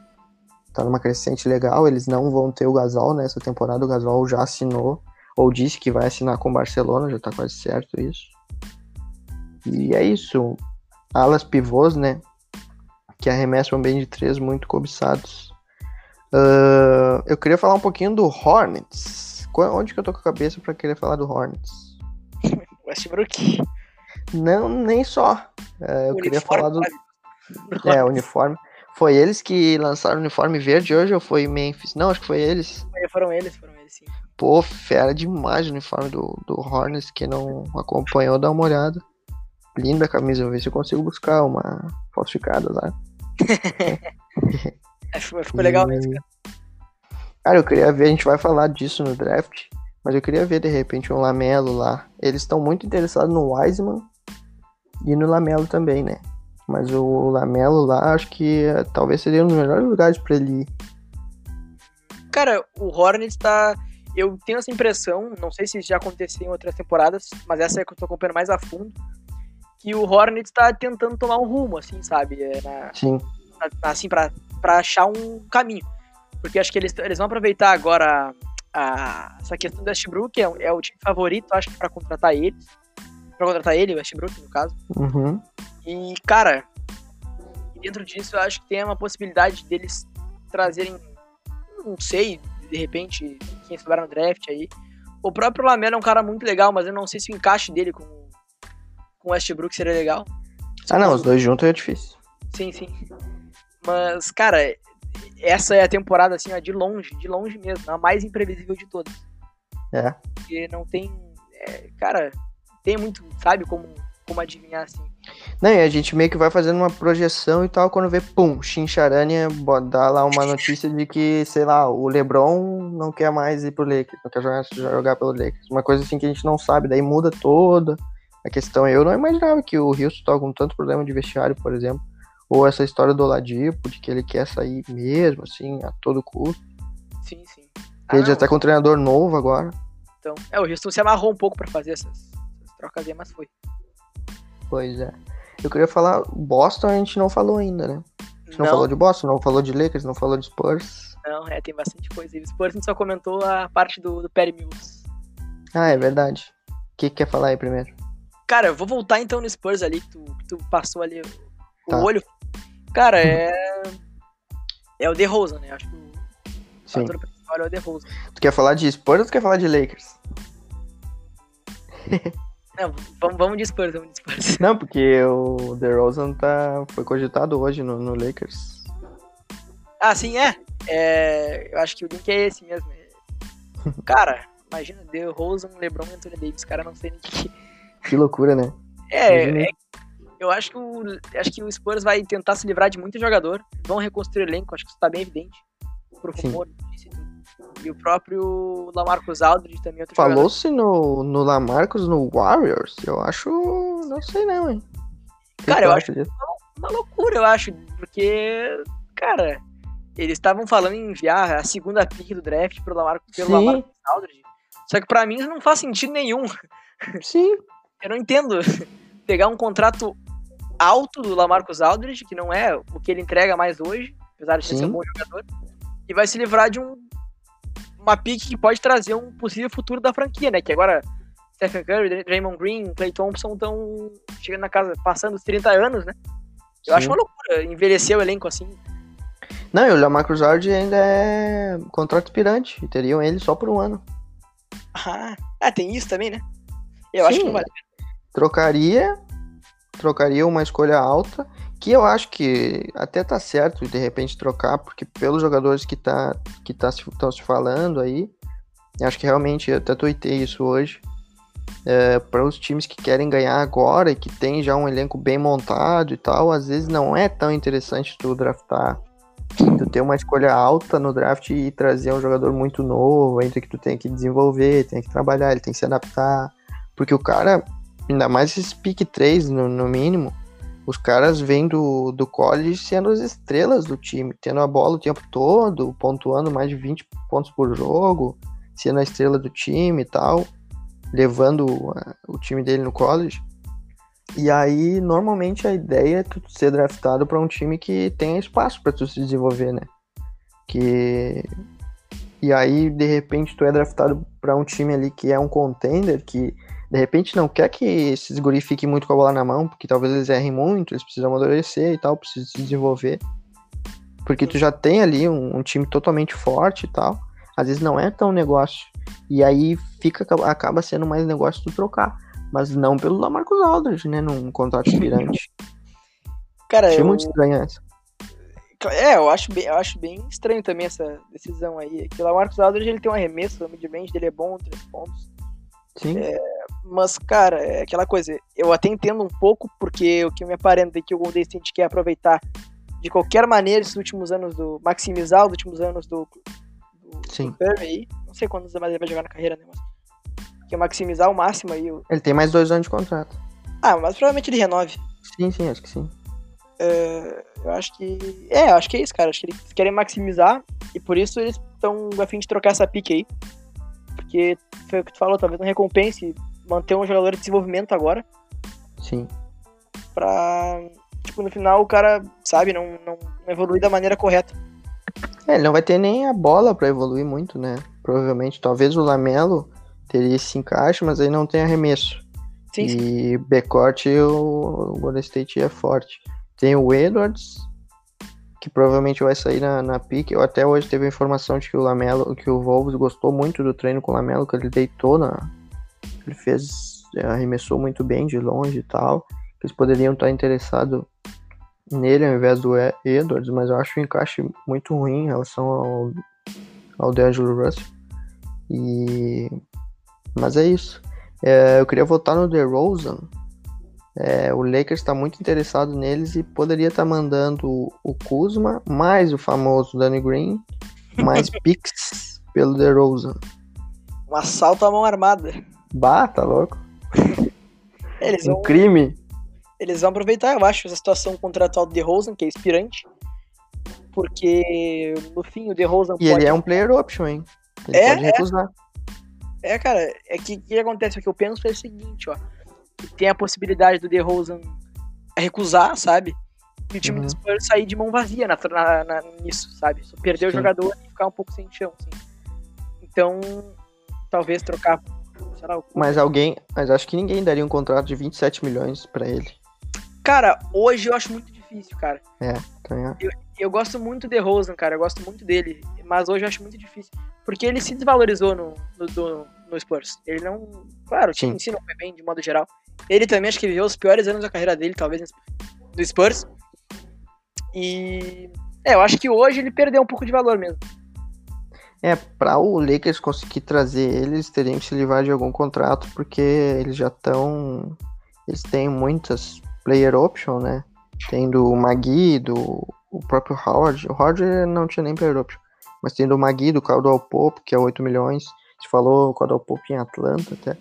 tá numa crescente legal. Eles não vão ter o Gasol nessa temporada. O Gasol já assinou ou disse que vai assinar com o Barcelona, já tá quase certo isso. E é isso. Alas pivôs, né? Que arremessam bem de três, muito cobiçados. Ah, eu queria falar um pouquinho do Hornets. Onde que eu tô com a cabeça pra querer falar do Hornets? [laughs] Westbrook. Não, nem só. Ah, eu queria falar do. É, uniforme. Foi eles que lançaram o uniforme verde hoje ou foi Memphis? Não, acho que foi eles. Foram eles, foram eles, sim. Pô, fera demais o uniforme do, do Hornets. Quem não acompanhou, dá uma olhada. Linda a camisa, vou ver se eu consigo buscar uma falsificada lá. [laughs] É, ficou, legal mesmo, cara. Cara, eu queria ver, a gente vai falar disso no draft, mas eu queria ver de repente um Lamelo lá. Eles estão muito interessados no Wiseman E no Lamelo também, né? Mas o Lamelo lá, acho que eh, talvez seria um dos melhores lugares pra ele ir. Cara, o Hornets tá. Eu tenho essa impressão, não sei se já aconteceu em outras temporadas, mas essa é que eu tô acompanhando mais a fundo. Que o Hornets tá tentando tomar um rumo, assim, sabe? É, na- Sim. na- assim, pra, pra achar um caminho. Porque acho que eles, eles vão aproveitar agora a- essa questão do Westbrook, é, o- é o time favorito, acho que pra contratar ele. Pra contratar ele, o Westbrook, no caso. Uhum. E, cara, dentro disso eu acho que tem uma possibilidade deles trazerem, não sei, de repente, quem sobrar no draft aí. O próprio Lamelo é um cara muito legal, mas eu não sei se o encaixe dele com, com o Westbrook seria legal. Ah, não, os dois juntos é difícil. Sim, sim. Mas, cara, essa é a temporada, assim, ó, de longe, de longe mesmo, a mais imprevisível de todas. É. Porque não tem. é, cara, tem muito, sabe, como, como adivinhar, assim. Não, e a gente meio que vai fazendo uma projeção e tal, quando vê, pum, Chincharanha dá lá uma notícia de que, sei lá, o LeBron não quer mais ir pro Lakers, não quer jogar, jogar pelo Lakers. Uma coisa assim que a gente não sabe, daí muda toda a questão. Eu não imaginava que o Houston tava com tanto problema de vestiário, por exemplo, ou essa história do Oladipo, de que ele quer sair mesmo, assim, a todo custo. Sim, sim. ele Ah, já não, tá com um treinador novo agora. Então, é, o Houston se amarrou um pouco pra fazer essas, essas trocas aí, mas foi. Pois é. Eu queria falar, Boston a gente não falou ainda, né? A gente não, não, falou de Boston, não falou de Lakers, não falou de Spurs. não, é, tem bastante coisa. O Spurs a gente só comentou a parte do, do Perry Mills. Ah, é verdade. O que, que quer falar aí primeiro? Cara, eu vou voltar então no Spurs ali, que tu, que tu passou ali o, o Tá. olho. Cara, é. É o DeRozan, né? Acho que o Sim. fator principal é o DeRozan. Tu quer falar de Spurs ou tu quer falar de Lakers? [laughs] Não, vamos, vamos de Spurs, vamos de Spurs. Não, porque o DeRozan tá, foi cogitado hoje no, no Lakers. Ah, sim, é. É, Eu acho que o link é esse mesmo. É- [laughs] Cara, imagina, DeRozan, LeBron e Anthony Davis. Cara, não sei nem o que. Que loucura, né? É, é- eu acho que, o, acho que o Spurs vai tentar se livrar de muito jogador. Vão reconstruir o elenco, acho que isso tá bem evidente. Pro rumor, notícia e o próprio Lamarcus Aldridge também é. Falou-se no, no Lamarcus no Warriors? Eu acho. Não sei não, hein? Que Cara, eu acha disso? uma loucura, eu acho, porque, cara, eles estavam falando em enviar a segunda pick do draft pro Lamar, pelo Sim. Lamarcus Aldridge. Só que pra mim isso não faz sentido nenhum. Sim. Eu não entendo pegar um contrato alto do Lamarcus Aldridge, que não é o que ele entrega mais hoje, apesar de ser um bom jogador, e vai se livrar de um uma pick que pode trazer um possível futuro da franquia, né? Que agora Stephen Curry, Draymond Green, Clay Thompson estão chegando na casa, passando os 30 anos, né? Eu Sim. acho uma loucura envelhecer o elenco assim. Não, e o Lamarcus Aldridge ainda é contrato expirante. E teriam ele só por um ano. Ah, ah, tem isso também, né? Eu acho Sim. que não vale. trocaria trocaria uma escolha alta que eu acho que até tá certo de repente trocar porque pelos jogadores que tá que tá se, se falando aí acho que realmente eu até tuitei isso hoje para os times que querem ganhar agora e que tem já um elenco bem montado e tal às vezes não é tão interessante tu draftar tu ter uma escolha alta no draft e trazer um jogador muito novo entre que tu tem que desenvolver tem que trabalhar ele tem que se adaptar porque o cara ainda mais esses pick 3 no, no mínimo, os caras vêm do, do college sendo as estrelas do time, tendo a bola o tempo todo, pontuando mais de 20 pontos por jogo, sendo a estrela do time e tal, levando uh, o time dele no college. E aí, normalmente a ideia é tu ser draftado para um time que tenha espaço para tu se desenvolver, né? Que e aí de repente tu é draftado para um time ali que é um contender que de repente não quer que esses guri fiquem muito com a bola na mão, porque talvez eles errem muito, eles precisam amadurecer e tal, precisam se desenvolver. Porque tu já tem ali um, um time totalmente forte e tal. Às vezes não é tão negócio. E aí fica, acaba sendo mais negócio tu trocar. Mas não pelo Lamarcus Aldridge, né? Num contrato expirante. Cara, Achei eu, muito estranho essa. é, eu acho, bem, eu acho bem estranho também essa decisão aí. Que o Lamarcus Aldridge ele tem um arremesso, o mid-range dele é bom, três pontos. Sim. Mas, cara, é aquela coisa, eu até entendo um pouco, porque o que me aparenta é que o Golden State quer aproveitar de qualquer maneira esses últimos anos do. maximizar os últimos anos do, do, Sim. do Curry aí. Não sei quantos mais ele vai jogar na carreira, né? Mas quer maximizar ao máximo aí. o- Ele tem mais dois anos de contrato. Ah, mas provavelmente ele renove. Sim, sim, acho que sim. É, eu acho que. É, eu acho que é isso, cara. Acho que eles querem maximizar e por isso eles estão a fim de trocar essa pique aí. Porque foi o que tu falou, talvez não recompense manter um jogador de desenvolvimento agora. Sim. Pra. Tipo, no final o cara, sabe, não, não, evoluir da maneira correta. É, ele não vai ter nem a bola pra evoluir muito, né? Provavelmente. Talvez o Lamelo teria esse encaixe, mas aí não tem arremesso. Sim, sim. E backcourt o, o Golden State é forte. Tem o Edwards, que provavelmente vai sair na, na pique. Eu até hoje teve a informação de que o Lamelo, que o Wolves gostou muito do treino com o Lamelo, que ele deitou na. Ele fez. arremessou muito bem de longe e tal. Eles poderiam estar interessados nele ao invés do Edwards, mas eu acho o encaixe muito ruim em relação ao, ao D'Angelo Russell. E. Mas é isso. É, eu queria voltar no DeRozan. É, o Lakers está muito interessado neles e poderia estar mandando o- o Kuzma, mais o famoso Danny Green, mais [laughs] picks pelo DeRozan. Um assalto à mão armada. Bah, tá louco? Eles Um vão, crime. eles vão aproveitar, eu acho, essa situação contratual do DeRozan, que é inspirante. Porque, no fim, o DeRozan E ele é um player option, hein? Ele É, pode é. recusar. É, cara, é que o que acontece? O que eu penso é o seguinte, ó. Tem a possibilidade do DeRozan recusar, sabe? E o time Uhum. do Spurs sair de mão vazia na, na- na- nisso, sabe? Só perder o Sim. jogador e ficar um pouco sem chão, assim. Então, talvez trocar, o Mas alguém. Mas acho que ninguém daria um contrato de 27 milhões pra ele. Cara, hoje eu acho muito difícil, cara. Tá ligado? Eu gosto muito de Rosen, cara. Eu gosto muito dele. Mas hoje eu acho muito difícil. Porque ele se desvalorizou no, no, do- no Spurs. Ele não. Claro, o time Sim. em si não foi bem, de modo geral. Ele também acho que viveu os piores anos da carreira dele, talvez, do Spurs. E. É, eu acho que hoje ele perdeu um pouco de valor mesmo. É, pra o Lakers conseguir trazer ele, eles teriam que se livrar de algum contrato, porque eles já estão. Eles têm muitas player option, né? Tem do Magui, do o próprio Howard. O Howard não tinha nem player option. Mas tem do Magui, do Caldwell Pope, que é 8 milhões. Você falou o Caldwell Pope em Atlanta até.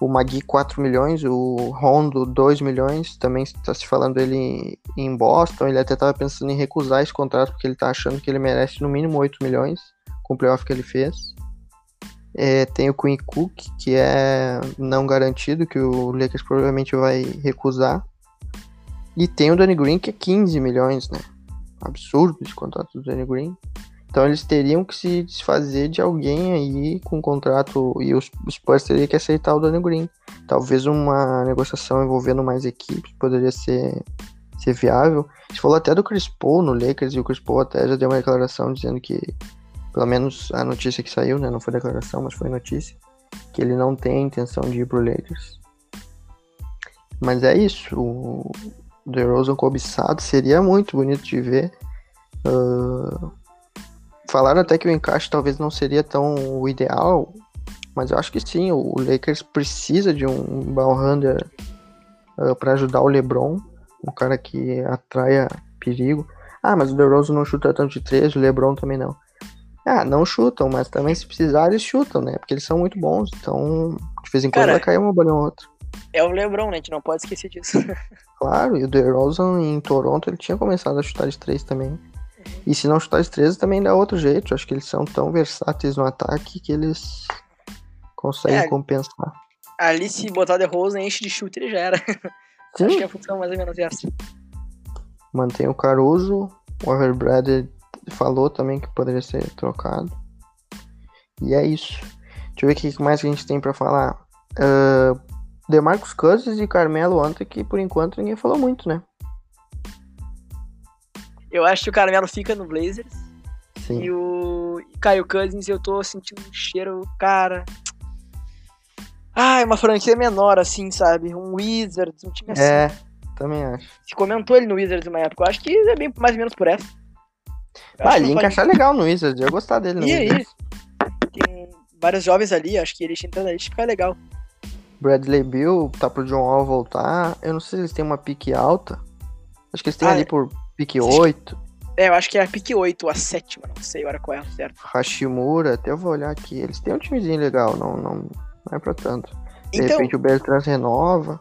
O Magui 4 milhões, o Rondo 2 milhões, também está se falando dele em Boston. Ele até estava pensando em recusar esse contrato porque ele está achando que ele merece no mínimo 8 milhões com o playoff que ele fez. É, tem o Queen Cook, que é não garantido, que o Lakers provavelmente vai recusar. E tem o Danny Green, que é 15 milhões, né? Absurdo esse contrato do Danny Green. Então eles teriam que se desfazer de alguém aí com contrato e os Spurs teriam que aceitar o Danny Green. Talvez uma negociação envolvendo mais equipes poderia ser, ser viável. Se falou até do Chris Paul no Lakers e o Chris Paul até já deu uma declaração dizendo que, pelo menos a notícia que saiu, né? Não foi declaração, mas foi notícia, que ele não tem a intenção de ir pro Lakers. Mas é isso. O DeRozan cobiçado seria muito bonito de ver. Ah, falaram até que o encaixe talvez não seria tão o ideal, mas eu acho que sim. O Lakers precisa de um ball handler para ajudar o LeBron, um cara que atraia perigo. Ah, mas o DeRozan não chuta tanto de três, o LeBron também não. Ah, não chutam, mas também se precisar eles chutam, né? Porque eles são muito bons, então de vez em quando Cara, vai cair uma bolinha ou outra. É o LeBron, né? A gente não pode esquecer disso. [laughs] Claro, e o DeRozan em Toronto ele tinha começado a chutar de três também. E se não chutar de três também dá outro jeito. Eu acho que eles são tão versáteis no ataque que eles conseguem É. compensar. Ali, se botar DeRozan, enche de chute, ele já era. [laughs] Acho que Sim, a função é mais ou menos essa. mantém o Caruso. O Overbred falou também que poderia ser trocado. E é isso. Deixa eu ver o que mais que a gente tem pra falar. Uh, Demarcus Cousins e Carmelo ontem que por enquanto ninguém falou muito, né? Eu acho que o Carmelo fica no Blazers. Sim. E o Caio Cousins, eu tô sentindo um cheiro, cara. Ah, é uma franquia menor, assim, sabe? Um Wizards, um time assim. É, também acho. Se comentou ele no Wizards uma época. Eu acho que é bem mais ou menos por essa. Eu Ah, ele encaixar legal no Wizards, eu ia gostar dele E aí? Wizards. Tem vários jovens ali, acho que ele entrando ali fica legal. Bradley Bill tá pro John Wall voltar. Eu não sei se eles têm uma pique alta. Acho que eles têm Ah, ali é. por pique que- 8. É, eu acho que é a pick 8, a sétima, não sei agora qual é a certa. Hashimura, até eu vou olhar aqui. Eles têm um timezinho legal, não, não, não é pra tanto. De Então, repente o Bertrand renova.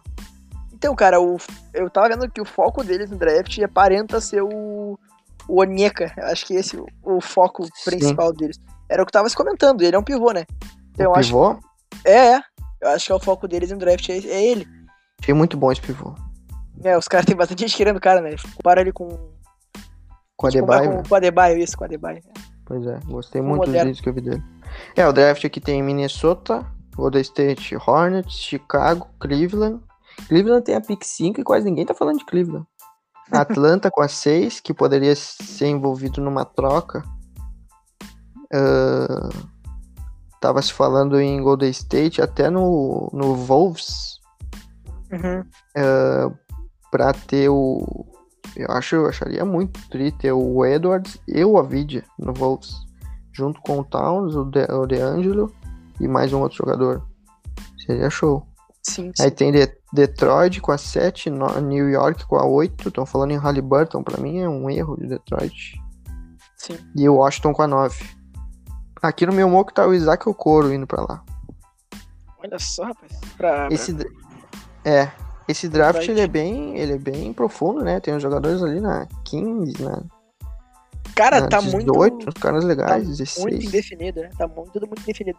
Então, cara, o, eu tava vendo que o foco deles no draft aparenta ser o, o Onyeka. Acho que esse é o, foco Sim. principal deles. Era o que tava se comentando, ele é um pivô, né? Então, o pivô, é, é. Eu acho que é o foco deles no draft, é, é ele. achei muito bom esse pivô. É, os caras têm bastante gente querendo o cara, né? Compara ele com. Com a com, com o Adebayo, isso, com o Adebayo. Pois é, gostei Um muito dos vídeos que eu vi dele. É, o draft aqui tem Minnesota, Golden State, Hornets, Chicago, Cleveland. Cleveland tem a pick 5 e quase ninguém tá falando de Cleveland. Atlanta com a 6, que poderia ser envolvido numa troca. Ah, tava se falando em Golden State, até no, no Wolves, Uhum. pra ter o. Eu acho, eu acharia muito tri ter o Edwards e o Avidia no Wolves. Junto com o Towns, o, De, o DeAngelo e mais um outro jogador. Seria show. Sim, sim. Aí tem De- Detroit com a 7, No- New York com a 8. Estão falando em Halliburton, pra mim é um erro de Detroit. sim. E o Washington com a 9. Aqui no meu moco tá o Isaac Okoro indo pra lá. Olha só, rapaz. Pra, Esse, é, esse draft ele é bem, ele é bem profundo, né? Tem uns jogadores ali na 15, na, Cara, na tá 18, muito, uns caras tá legais, muito 16. indefinido, né? Tá muito, tudo muito indefinido.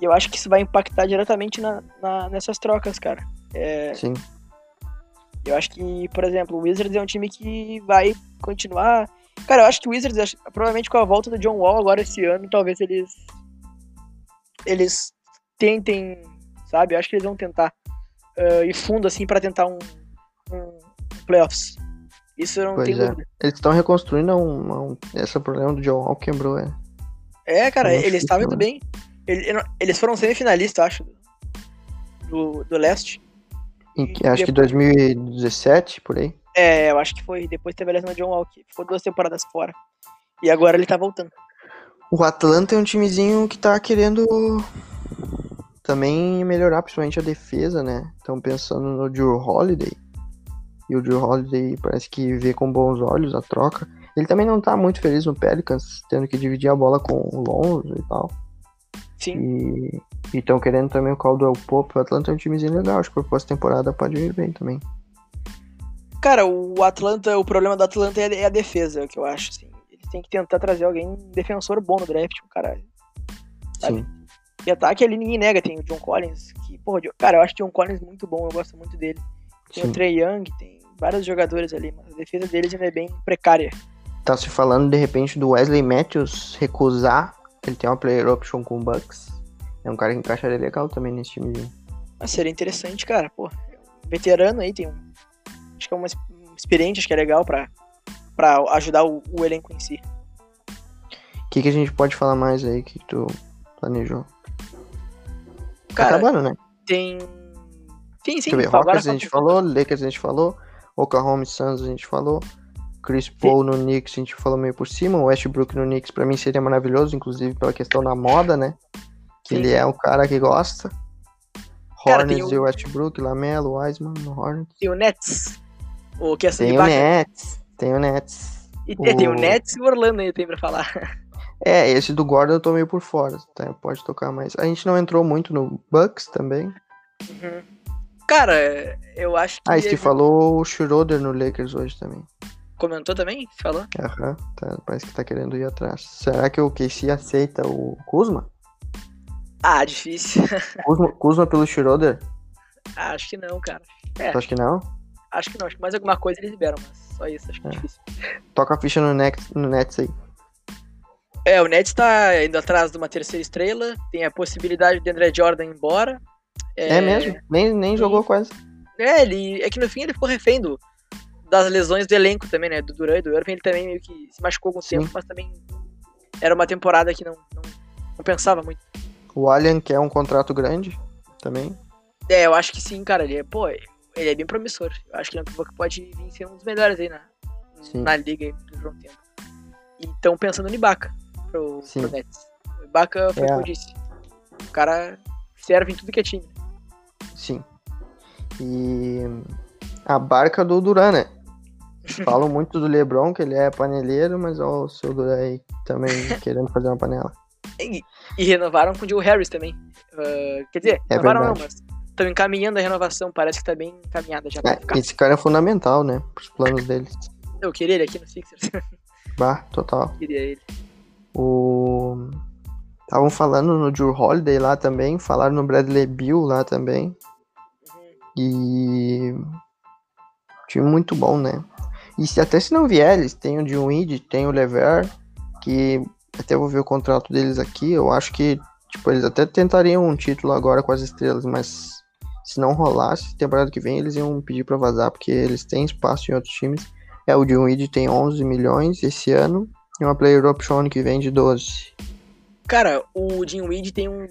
E eu acho que isso vai impactar diretamente na, na- nessas trocas, cara. É, Sim, eu acho que, por exemplo, o Wizards é um time que vai continuar. Cara, eu acho que o Wizards, provavelmente com a volta do John Wall agora esse ano, talvez eles. Eles tentem, sabe? Eu acho que eles vão tentar ah, ir fundo, assim, pra tentar um, um playoffs. Isso eu não Pois tenho é. dúvida. eles estão reconstruindo um, um, esse problema do Joe Wall quebrou, é. É, cara, acho eles estavam indo bem. Ele- ele- Eles foram semifinalistas, eu acho, do, do leste. Em que- acho que depois- 2017, por aí. É, eu acho que foi. Depois teve a lesão do John que ficou duas temporadas fora. E agora ele tá voltando. O Atlanta é um timezinho que tá querendo também melhorar, principalmente a defesa, né? Estão pensando no Drew Holiday. E o Drew Holiday parece que vê com bons olhos a troca. Ele também não tá muito feliz no Pelicans, tendo que dividir a bola com o Lonzo e tal. Sim. E estão querendo também o Caldwell Pope. O Atlanta é um timezinho legal, acho que por pós-temporada pode vir bem também. Cara, o Atlanta, o problema do Atlanta é é a defesa, é o que eu acho, assim. Eles têm que tentar trazer alguém, defensor bom no draft, um cara. Sabe? Sim. E ataque ali ninguém nega, tem o John Collins, que, porra, cara, eu acho o John Collins muito bom, eu gosto muito dele. Tem Sim. o Trey Young, tem vários jogadores ali, mas a defesa deles ainda é bem precária. Tá se falando de repente do Wesley Matthews recusar. Ele tem uma player option com o Bucks. É um cara que encaixaria legal também nesse timezinho. Mas seria interessante, cara, pô. Veterano aí, tem um. Acho que é uma ex- um experiente, acho que é legal pra, pra ajudar o, o elenco em si. O que, que a gente pode falar mais aí que tu planejou? Tá Cara, acabando, né? tem. Sim, sim, ver. Rockets a gente falou, Lakers a gente falou, Oklahoma Suns a gente falou, Chris Paul no Knicks a gente falou meio por cima, o Westbrook no Knicks pra mim seria maravilhoso, inclusive pela questão da moda, né? Sim. ele é o cara que gosta. Cara, Hornets o- e o Westbrook, Lamelo, Wiseman Hornets. Tem o Nets. O que é Tem o. Nets, tem o Nets. E tem, tem o o- Nets e o Orlando aí, tem pra falar. É, esse do Gordon eu tô meio por fora, tá? Pode tocar mais. A gente não entrou muito no Bucks também. Uhum. Cara, eu acho que. Ah, e ele falou o Schroeder no Lakers hoje também. Comentou também? Falou? Aham, tá, parece que tá querendo ir atrás. Será que o KC aceita o Kuzma? Ah, difícil. [laughs] Kuzma, Kuzma pelo Schroeder? acho que não, cara. É. Tu acha que não? Acho que não. Acho que mais alguma coisa eles liberam, mas só isso, acho que é É. difícil. Toca a ficha no, Nex, no Nets aí. É, o Nets tá indo atrás de uma terceira estrela. Tem a possibilidade de André Jordan ir embora. É, mesmo? Nem, nem jogou quase. É, ele. É que no fim ele ficou refém do, das lesões do elenco também, né? Do Duran e do Irving, ele também meio que se machucou com o Sim. tempo, mas também era uma temporada que não, não, não pensava muito. O Allen quer um contrato grande também. É, eu acho que sim, cara. Ele é, pô, ele é bem promissor. Eu acho que ele é um pivô que pode vir ser um dos melhores aí na, Sim. na liga aí por um tempo. E estão pensando no Ibaka pro, Sim. pro Nets. O Ibaka foi É. como eu disse. O cara serve em tudo que é time. Sim. E a barca do Duran, né? [laughs] Falam muito do Lebron, que ele é paneleiro, mas ó, o seu Duran aí também [laughs] querendo fazer uma panela. E, renovaram com o Joe Harris também. Ah, quer dizer, É renovaram não, mas estão encaminhando a renovação, parece que tá bem encaminhada já É, esse cara é fundamental, né? Pros planos deles. Eu queria ele aqui no Sixers. [laughs] Bah, total. queria ele. O. Estavam falando no Drew Holiday lá também, falaram no Bradley Bill lá também. E. Time muito bom, né? E se, até se não vier, eles têm o Dinwiddie, tem o Lever, que até vou ver o contrato deles aqui. Eu acho que, tipo, eles até tentariam um título agora com as estrelas, mas se não rolasse, temporada que vem eles iam pedir pra vazar, porque eles têm espaço em outros times. É, o Dinwiddie tem 11 milhões esse ano, e uma player option que vem de 12. Cara, o Dinwiddie tem um.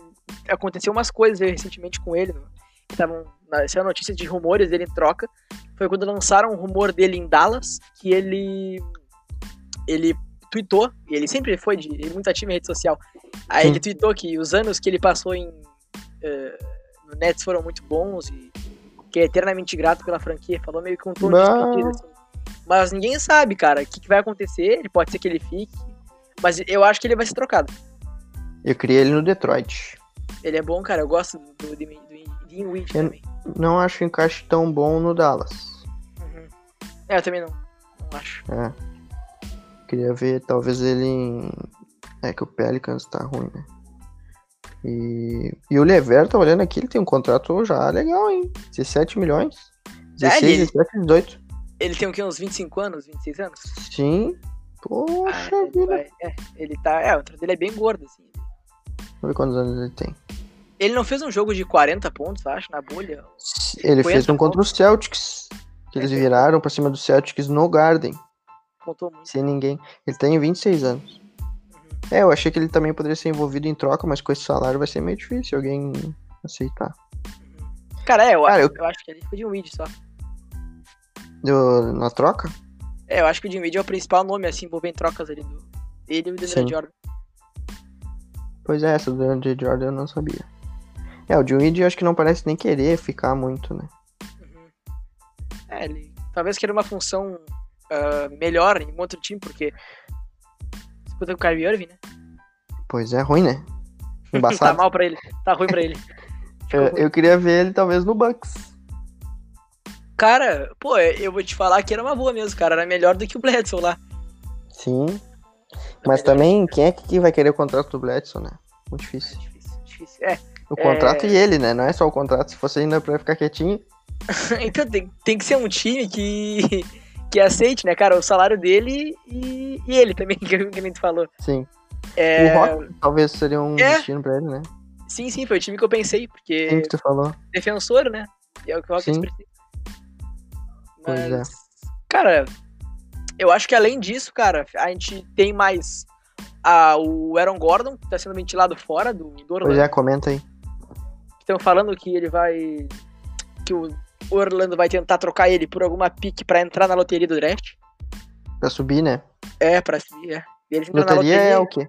Aconteceu umas coisas recentemente com ele. estavam. Essa notícia de rumores dele em troca. Foi quando lançaram um rumor dele em Dallas, que ele. Ele tweetou, e ele sempre foi de ele é muito ativo em rede social. Aí Sim. ele tweetou que os anos que ele passou em. eh, no Nets foram muito bons e que é eternamente grato pela franquia. Falou meio que um tom de Bah. despedida, assim. Mas ninguém sabe, cara, o que, que vai acontecer. Ele pode ser que ele fique. Mas eu acho que ele vai ser trocado. Eu criei ele no Detroit. Ele é bom, cara. Eu gosto do, do, do, do também. Não acho o encaixe tão bom no Dallas. Uhum. É, eu também não. Não acho. É. Queria ver, talvez ele em... É que o Pelicans tá ruim, né? E, e o Lever, tá olhando aqui, ele tem um contrato já legal, hein? 17 milhões. É, 16, ele- 17, 18. Ele tem o quê? Uns 25 anos, 26 anos? Sim. Poxa Ah, ele, vida. vai- é, ele tá. É, o trato dele é bem gordo, assim. Vamos ver quantos anos ele tem. Ele não fez um jogo de 40 pontos, acho, na bolha. Ele 50 fez um contra os Celtics. Que eles É. viraram pra cima dos Celtics no Garden. Pontou muito. Sem ninguém. Ele tem 26 anos. É, eu achei que ele também poderia ser envolvido em troca, mas com esse salário vai ser meio difícil alguém aceitar. Cara, é, eu, Cara, acho, eu... acho que ele ficou de Dinwiddie só. Do- na troca? É, eu acho que o Dinwiddie é o principal nome, assim, envolvendo trocas ali do. Ele e o. Deandre Jordan. Pois é, essa do Andre Jordan eu não sabia. É, o Dinwiddie eu acho que não parece nem querer ficar muito, né? Uhum. É, ele talvez queira uma função ah, melhor em outro time, porque disputa com o Kyrie Irving, né? Pois é, ruim, né? [laughs] tá Embaçado. mal pra ele, tá ruim pra ele. [laughs] eu, eu queria ver ele talvez no Bucks. Cara, pô, eu vou te falar que era uma boa mesmo, cara. Era melhor do que o Bledsoe lá. Sim. Mas também, quem é que vai querer o contrato do Bledson, né? Muito É difícil. difícil, difícil. É, O contrato e ele, né? Não é só o contrato. Se fosse ainda pra ficar quietinho. [laughs] então tem, tem que ser um time que, que aceite, né, cara, o salário dele e, e ele também, [laughs] que, que nem tu falou. Sim. É, O Rock talvez seria um É. destino pra ele, né? sim, sim, foi o time que eu pensei, Sim, porque que tu falou. defensor, né? E é o que o Sim. precisa. Pois é. Mas, cara, eu acho que além disso, cara, a gente tem mais a, o Aaron Gordon, que tá sendo ventilado fora do, do Pois Orlando. é, comenta aí. Estão falando que ele vai. que o Orlando vai tentar trocar ele por alguma pique pra entrar na loteria do draft. Pra subir, né? É, pra subir, é. E eles entram na Loteria loteria, é o quê?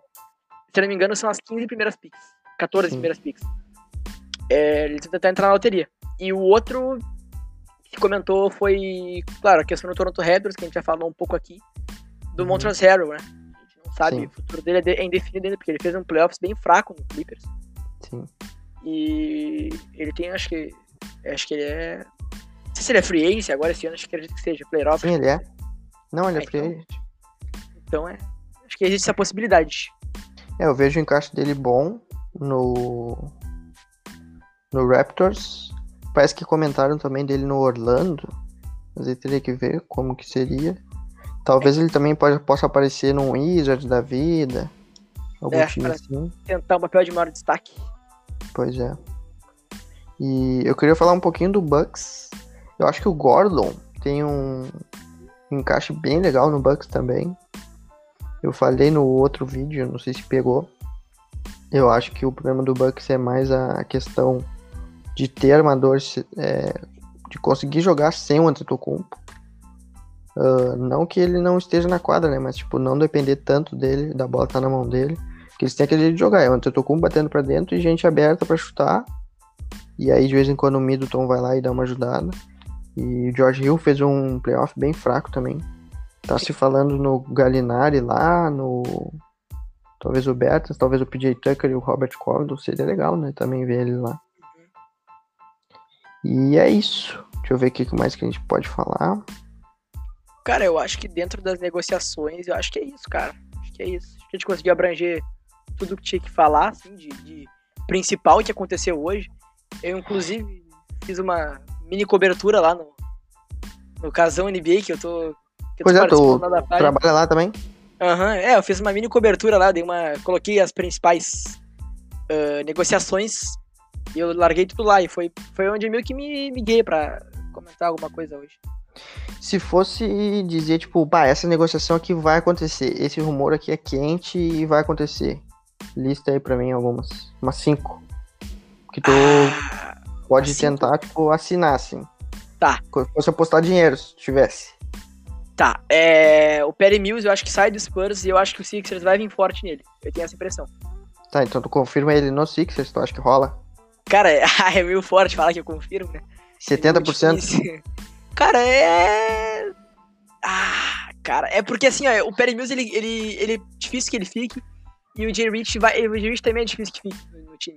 se não me engano, são as 15 primeiras picks. 14 Sim. primeiras picks. É, eles vão tentar entrar na loteria. E o outro que comentou foi, claro, a questão do Toronto Raptors, que a gente já falou um pouco aqui, do Uhum. Montrezl Harrell, né? A gente não sabe, Sim. o futuro dele é é indefinido ainda, porque ele fez um playoffs bem fraco no Clippers. Sim. E ele tem, acho que. Acho que ele é. Sei se ele é free agent agora esse ano, acho que acredito que seja, playoff. Sim, ele é. Não, ele é Ah, free então. agent. Então é. Acho que existe essa possibilidade. É, eu vejo o encaixe dele bom no. No Raptors. Parece que comentaram também dele no Orlando. Mas aí teria que ver como que seria. Talvez ele também pode, possa aparecer num Wizard da vida. Algum É, time assim. Tentar um papel de maior destaque. Pois é. E eu queria falar um pouquinho do Bucks. Eu acho que o Gordon tem um encaixe bem legal no Bucks também. Eu falei no outro vídeo, não sei se pegou. Eu acho que o problema do Bucks é mais a questão de ter armadores, é, de conseguir jogar sem o Antetokounmpo. Ah, não que ele não esteja na quadra, né? Mas tipo, não depender tanto dele, da bola tá na mão dele. Que eles têm aquele jeito de jogar. É o Antetokounmpo batendo pra dentro e gente aberta pra chutar. E aí de vez em quando o Middleton vai lá e dá uma ajudada. E o George Hill fez um playoff bem fraco também. Tá se falando no Galinari lá, no. Talvez o Bertans, talvez o PJ Tucker e o Robert Covington. Seria legal, né? Também ver eles lá. E é isso. Deixa eu ver o que mais que a gente pode falar. Cara, eu acho que dentro das negociações, eu acho que é isso, cara. Acho que é isso. Acho que a gente conseguiu abranger tudo que tinha que falar, assim, de, de principal que aconteceu hoje. Eu, inclusive, fiz uma mini cobertura lá no, no Casão NBA, que eu tô. Que eu Pois tô é, tu trabalha lá também? Aham, é, eu fiz uma mini cobertura lá, dei uma. Coloquei as principais ah, negociações e eu larguei tudo lá. E foi, foi onde eu meio que me liguei pra comentar alguma coisa hoje. Se fosse dizer, tipo, pá, essa negociação aqui vai acontecer, esse rumor aqui é quente e vai acontecer. Lista aí pra mim algumas. Umas cinco. Que tu Ah, pode cinco? tentar, tipo, assinar, assim. Tá. Se fosse apostar dinheiro, se tivesse. Tá, é, o Perry Mills eu acho que sai do Spurs e eu acho que o Sixers vai vir forte nele. Eu tenho essa impressão. Tá, então tu confirma ele no Sixers, tu acha que rola? Cara, [laughs] é meio forte falar que eu confirmo, né? É meio 70%? difícil. [laughs] Cara, é. Ah, cara, é porque assim, ó, o Perry Mills, ele, ele, ele é difícil que ele fique. E o Jay Rich vai. O Jay Rich também é difícil que fique no time.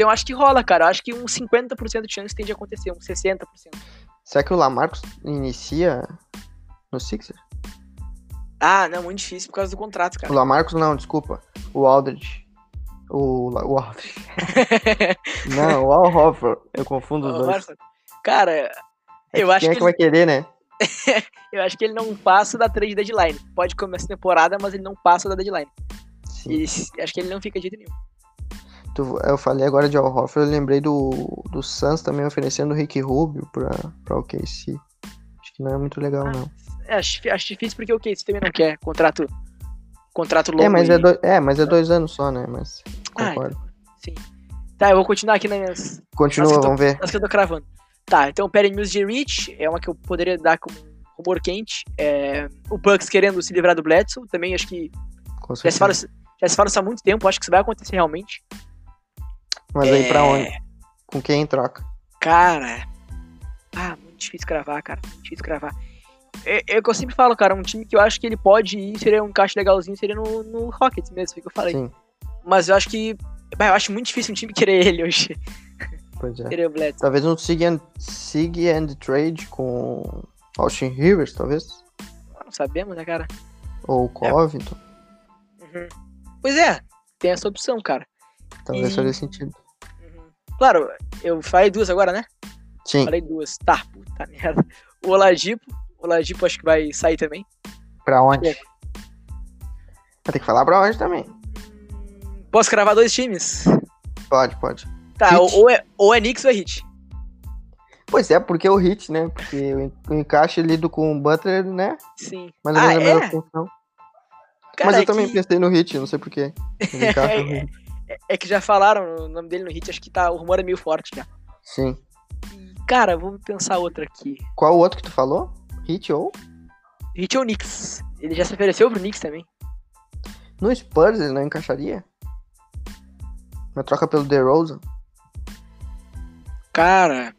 Então eu acho que rola, cara. Eu acho que uns 50% de chance tem de acontecer, uns 60%. Será que o Lamarcus inicia no Sixers? Ah, não, muito difícil por causa do contrato, O cara. Lamarcus não, desculpa. O Aldridge. O, o Aldridge. [laughs] Não, o Al Horford. Eu confundo os Ô, dois. Marcos, Cara, É eu que acho quem é que que vai querer, né? [laughs] eu acho que ele não passa da trade deadline. Pode começar a temporada, mas ele não passa da deadline. Sim. E acho que ele não fica de jeito nenhum. Tu- eu falei agora de Al Horford, eu lembrei do, do Suns também oferecendo o Rick Rubio pra, pra OKC. Acho que não é muito legal, Ah, não. É, acho, acho difícil porque o Case também não quer contrato, contrato longo. É mas e- é, dois, é, mas é dois anos só, né? Mas Ah, concordo. Sim. Tá, eu vou continuar aqui nas minhas. Continua, tô- vamos ver. As que eu tô cravando. Tá, então o Perry Mills de Rich é uma que eu poderia dar como um rumor quente. É, o Bucks querendo se livrar do Bledsoe, também acho que já se, fala, já se fala isso há muito tempo, acho que isso vai acontecer realmente. Mas aí pra É, onde? Com quem em troca? Cara. Ah, muito difícil cravar, cara. Muito difícil cravar. É, é que eu sempre falo, cara. Um time que eu acho que ele pode ir, seria um encaixe legalzinho, seria no, no Rockets mesmo, foi o que eu falei. Sim, Mas eu acho que. Eu acho muito difícil um time querer [laughs] ele hoje. pois é. Querer o Bledsoe. Talvez um Sig and, Sig and Trade com Austin Rivers, talvez. Não sabemos, né, cara? Ou Covington. Uhum. Pois é, tem essa opção, cara. Talvez E- faria sentido. Claro, eu falei duas agora, né? Sim, Falei duas. Tá, puta merda. O Oladipo. O Oladipo acho que vai sair também. pra onde? É. Vai ter que falar pra onde também. Posso cravar dois times? Pode, pode. Tá, Hit. ou, é, ou é Knicks ou é Hit. Pois é, porque o Hit, né? Porque o en- o encaixe lido com o Butler, né? Sim. Mais ou ah, é? função. Cara, Mas eu é também que- pensei no Hit, não sei porquê. É, [laughs] é que já falaram o nome dele no hit, acho que tá, o rumor é meio forte já. Sim. E, cara, vamos pensar outra aqui. Qual o outro que tu falou? Hit ou? Hit ou Knicks? Ele já se ofereceu pro Knicks também. No Spurs ele não encaixaria? Na troca pelo DeRozan? Cara,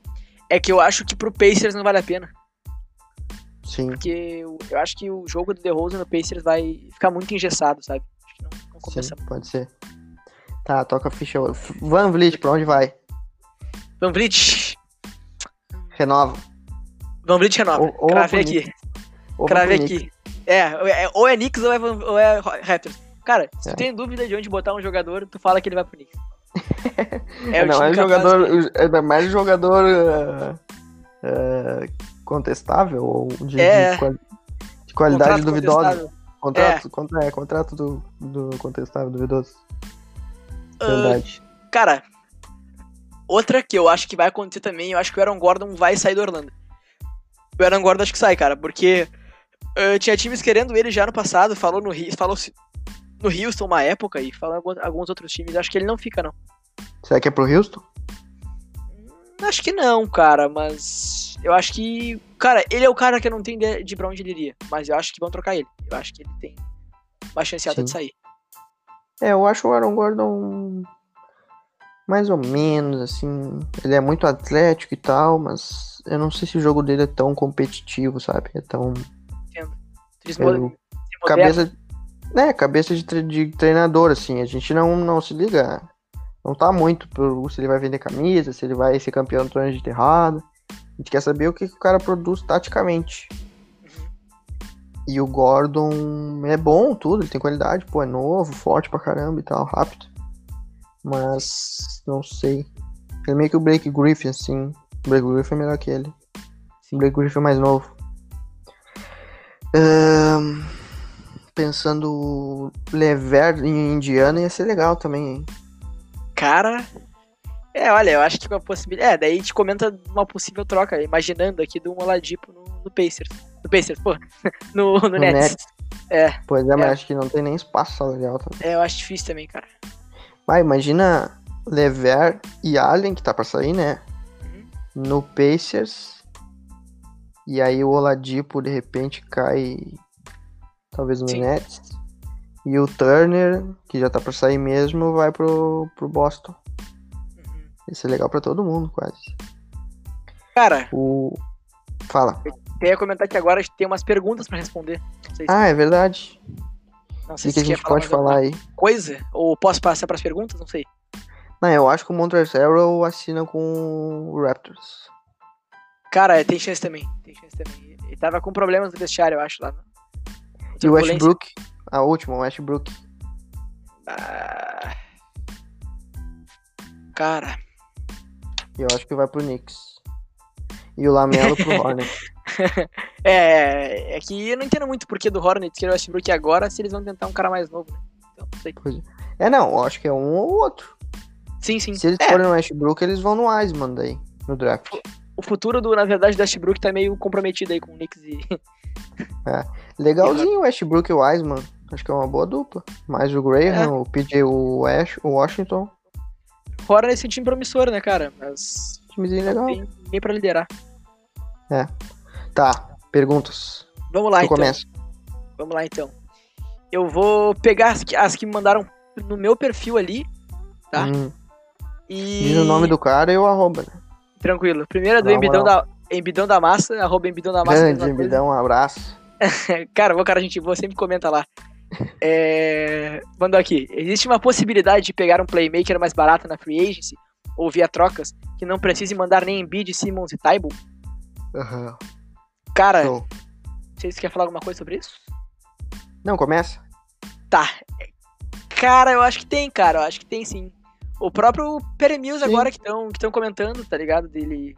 é que eu acho que pro Pacers não vale a pena. Sim. Porque eu, eu acho que o jogo do DeRozan no Pacers vai ficar muito engessado, sabe? Acho que não, não compensa. Sim, pode ser. Tá, toca a ficha. Van Vliet, pra onde vai? Van Vliet. Renova. Van Vliet renova. Ou- ou Cravei pro aqui. Ou Cravei aqui. É, é, ou é Knicks ou é, Van- ou é Raptors. Cara, se É. tu tem dúvida de onde botar um jogador, tu fala que ele vai pro Knicks. [laughs] É o não, é jogador. de- É mais jogador. eh, eh, contestável ou de, É. de quali- de qualidade Contrato duvidosa. Contrato, contra- é, contrato do, do contestável, duvidoso. Ah, Verdade. Cara, outra que eu acho que vai acontecer também, eu acho que o Aaron Gordon vai sair do Orlando. O Aaron Gordon acho que sai, cara, porque ah, tinha times querendo ele já no passado, falou no Rio, falou no Houston uma época e falou em alguns- outros times, acho que ele não fica não. Será que é pro Houston? Acho que não, cara, mas eu acho que, cara, ele é o cara que eu não tenho ideia de pra onde ele iria, mas eu acho que vão trocar ele. Eu acho que ele tem uma chance alta de sair. É, eu acho o Aaron Gordon mais ou menos, assim. Ele é muito atlético e tal, mas eu não sei se o jogo dele é tão competitivo, sabe? É tão. Eles Eu- cabeça. Né, cabeça de, tre- de treinador, assim. A gente não, não se liga Não tá muito pro, se ele vai vender camisa, se ele vai ser campeão do torneio de terrada. A gente quer saber o que, que o cara produz taticamente. E o Gordon é bom, tudo, ele tem qualidade, pô, é novo, forte pra caramba e tal, rápido. Mas não sei. Ele é meio que o Blake Griffin, assim. O Blake Griffin é melhor que ele. O Blake Griffin é mais novo. Ahn, pensando Lever em Indiana ia ser legal também, hein? Cara. É, olha, eu acho que uma possibilidade. É, daí a gente comenta uma possível troca, imaginando aqui do Oladipo no, no Pacers. No Pacers, pô. [laughs] No, no, No Nets. Nets. É, Pois é, mas É. acho que não tem nem espaço salarial. Tá? é, eu acho difícil também, cara. Vai, imagina Lever e Allen, que tá pra sair, né? Uhum. No Pacers. E aí o Oladipo de repente cai. Talvez no Sim. Nets. E o Turner, que já tá pra sair mesmo, vai pro, pro Boston. Uhum. Isso é legal pra todo mundo, quase. Cara, O. Fala. Eu ia comentar que agora a gente tem umas perguntas pra responder. Não sei se, Ah, é verdade. não sei que, que a gente pode falar aí? Coisa? Ou posso passar pras perguntas? Não sei. Não, eu acho que o Montrezl assina com o Raptors. Cara, tem chance também. Tem chance também. Ele tava com problemas no vestiário, eu acho, lá. no- E o. Westbrook, a última, o Westbrook. Ah. Cara, E eu acho que vai pro Knicks. E o Lamelo pro [laughs] Hornets. [laughs] é, é que eu não entendo muito o porquê do Hornets querer o Westbrook agora se eles vão tentar um cara mais novo, né? Então, não sei. É, não, eu acho que é um ou outro. Sim, sim. Se eles É, forem no Westbrook, eles vão no Wiseman daí, no draft. o futuro, do, na verdade, do Westbrook tá meio comprometido aí com o Knicks e... [laughs] Legalzinho o Westbrook e o Wiseman. Acho que é uma boa dupla. Mais o Graham, É. o PJ Wash, o Washington. É um time promissor, né, cara? Mas Timezinho legal. tem ninguém pra liderar. Tá, perguntas. Vamos lá, tu então. começa. Vamos lá, então. Eu vou pegar as que, as que me mandaram no meu perfil ali Tá. Hum, e... diz o nome do cara e o arroba, né? Tranquilo. Primeiro é do Embidão da, Embidão da Massa, arroba Embidão da Massa. Grande, dá um abraço. [laughs] Cara, vou cara, gente boa, sempre comenta lá. [laughs] É... Mandou aqui. Existe uma possibilidade de pegar um playmaker mais barato na free agency ou via trocas que não precise mandar nem Embiid, Simmons e Taibo? Aham. Cara, Show. vocês querem falar alguma coisa sobre isso? Não, começa. Tá. Cara, eu acho que tem, cara. Eu acho que tem sim. O próprio Peremills Sim. agora que estão que tão comentando, tá ligado? Dele.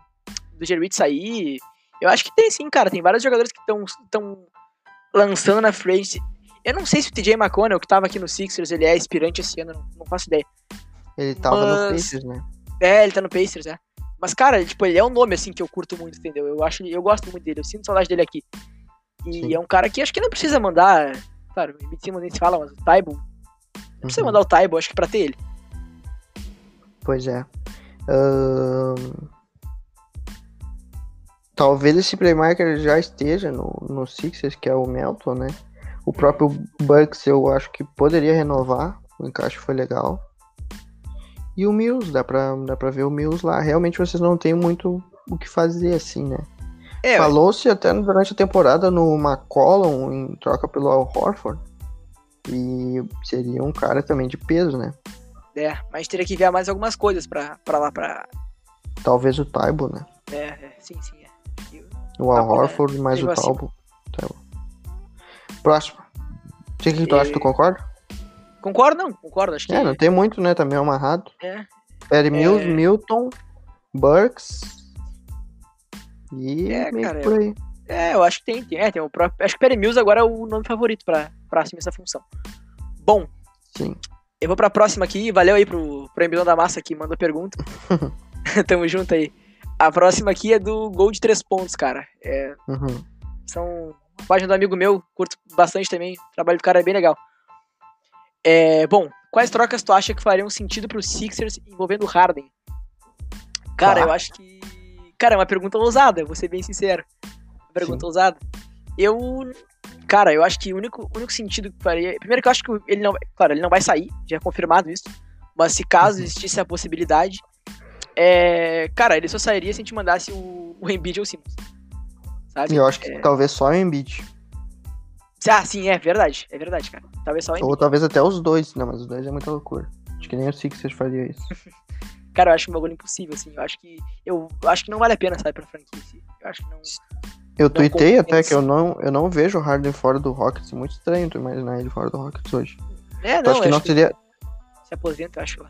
Do Gerwit sair. Eu acho que tem sim, cara. Tem vários jogadores que estão tão lançando na frente. Eu não sei se o TJ McConnell, que tava aqui no Sixers, ele é aspirante esse ano, não, não faço ideia. Ele tava no Mas- Pacers, né? É, ele tá no Pacers, é. Mas, cara, tipo, ele é um nome, assim, que eu curto muito, entendeu? Eu acho, eu gosto muito dele, eu sinto saudade dele aqui. E Sim. é um cara que acho que não precisa mandar. Claro, o Simmons nem se fala, mas o Taibo. Não precisa Uhum. mandar o Taibo, acho que pra ter ele. Pois é. Talvez esse playmaker já esteja no, no Sixers, que é o Melton, né? O próprio Bucks eu acho que poderia renovar. O encaixe foi legal. E o Mills, dá pra, dá pra ver o Mills lá. Realmente vocês não têm muito o que fazer assim, né? É, Falou-se até durante a temporada no McCollum em troca pelo Al Horford. E seria um cara também de peso, né? é, mas teria que ver mais algumas coisas pra, pra lá, pra. Talvez o Taibo, né? É, é, sim, sim. É. O Al pô, Horford mais o acima. Taibo. Taibo. Próximo. O que, que tu acha? Tu E- concorda? Concordo, não, concordo. Acho que. É, não tem muito, né? Também é amarrado. É. Perry Mills, É. Milton, Burks. E É, meio cara, por aí. É, eu acho que tem. tem, é, tem o próprio. Acho que Perry Mills agora é o nome favorito pra, pra assumir essa função. Bom, Sim. Eu vou pra próxima aqui. Valeu aí pro, pro Embilão da Massa que mandou pergunta. [laughs] [laughs] Tamo junto aí. A próxima aqui é do Gol de 3 pontos, cara. É, Uhum. são página do amigo meu, curto bastante também. O trabalho do cara é bem legal. É, bom, quais trocas tu acha que fariam sentido pro Sixers envolvendo o Harden? Cara, Tá. eu acho que. Cara, é uma pergunta ousada, vou ser bem sincero. Uma pergunta ousada. Eu. Cara, eu acho que o único, único sentido que faria. Primeiro que eu acho que ele não. Claro, ele não vai sair, já é confirmado isso. Mas se caso Uhum. existisse a possibilidade. É, cara, ele só sairia se a gente mandasse o, o Embiid ou o Simmons. Sabe? Eu acho que É, talvez só o Embiid. Ah, sim, é verdade. É verdade, cara. Talvez só. Ou talvez até os dois. Não, mas os dois é muita loucura. Acho que nem o Sixers faria isso. [laughs] Cara, eu acho um bagulho impossível, assim. Eu acho que. Eu acho que não vale a pena sair pra franquia. Assim. Eu acho que não. Eu Não tuitei até que eu não, eu não vejo o Harden fora do Rockets. Muito estranho tu imaginar ele fora do Rockets hoje. É, Tu não, acha que eu não acho que seria. se aposenta, eu acho lá.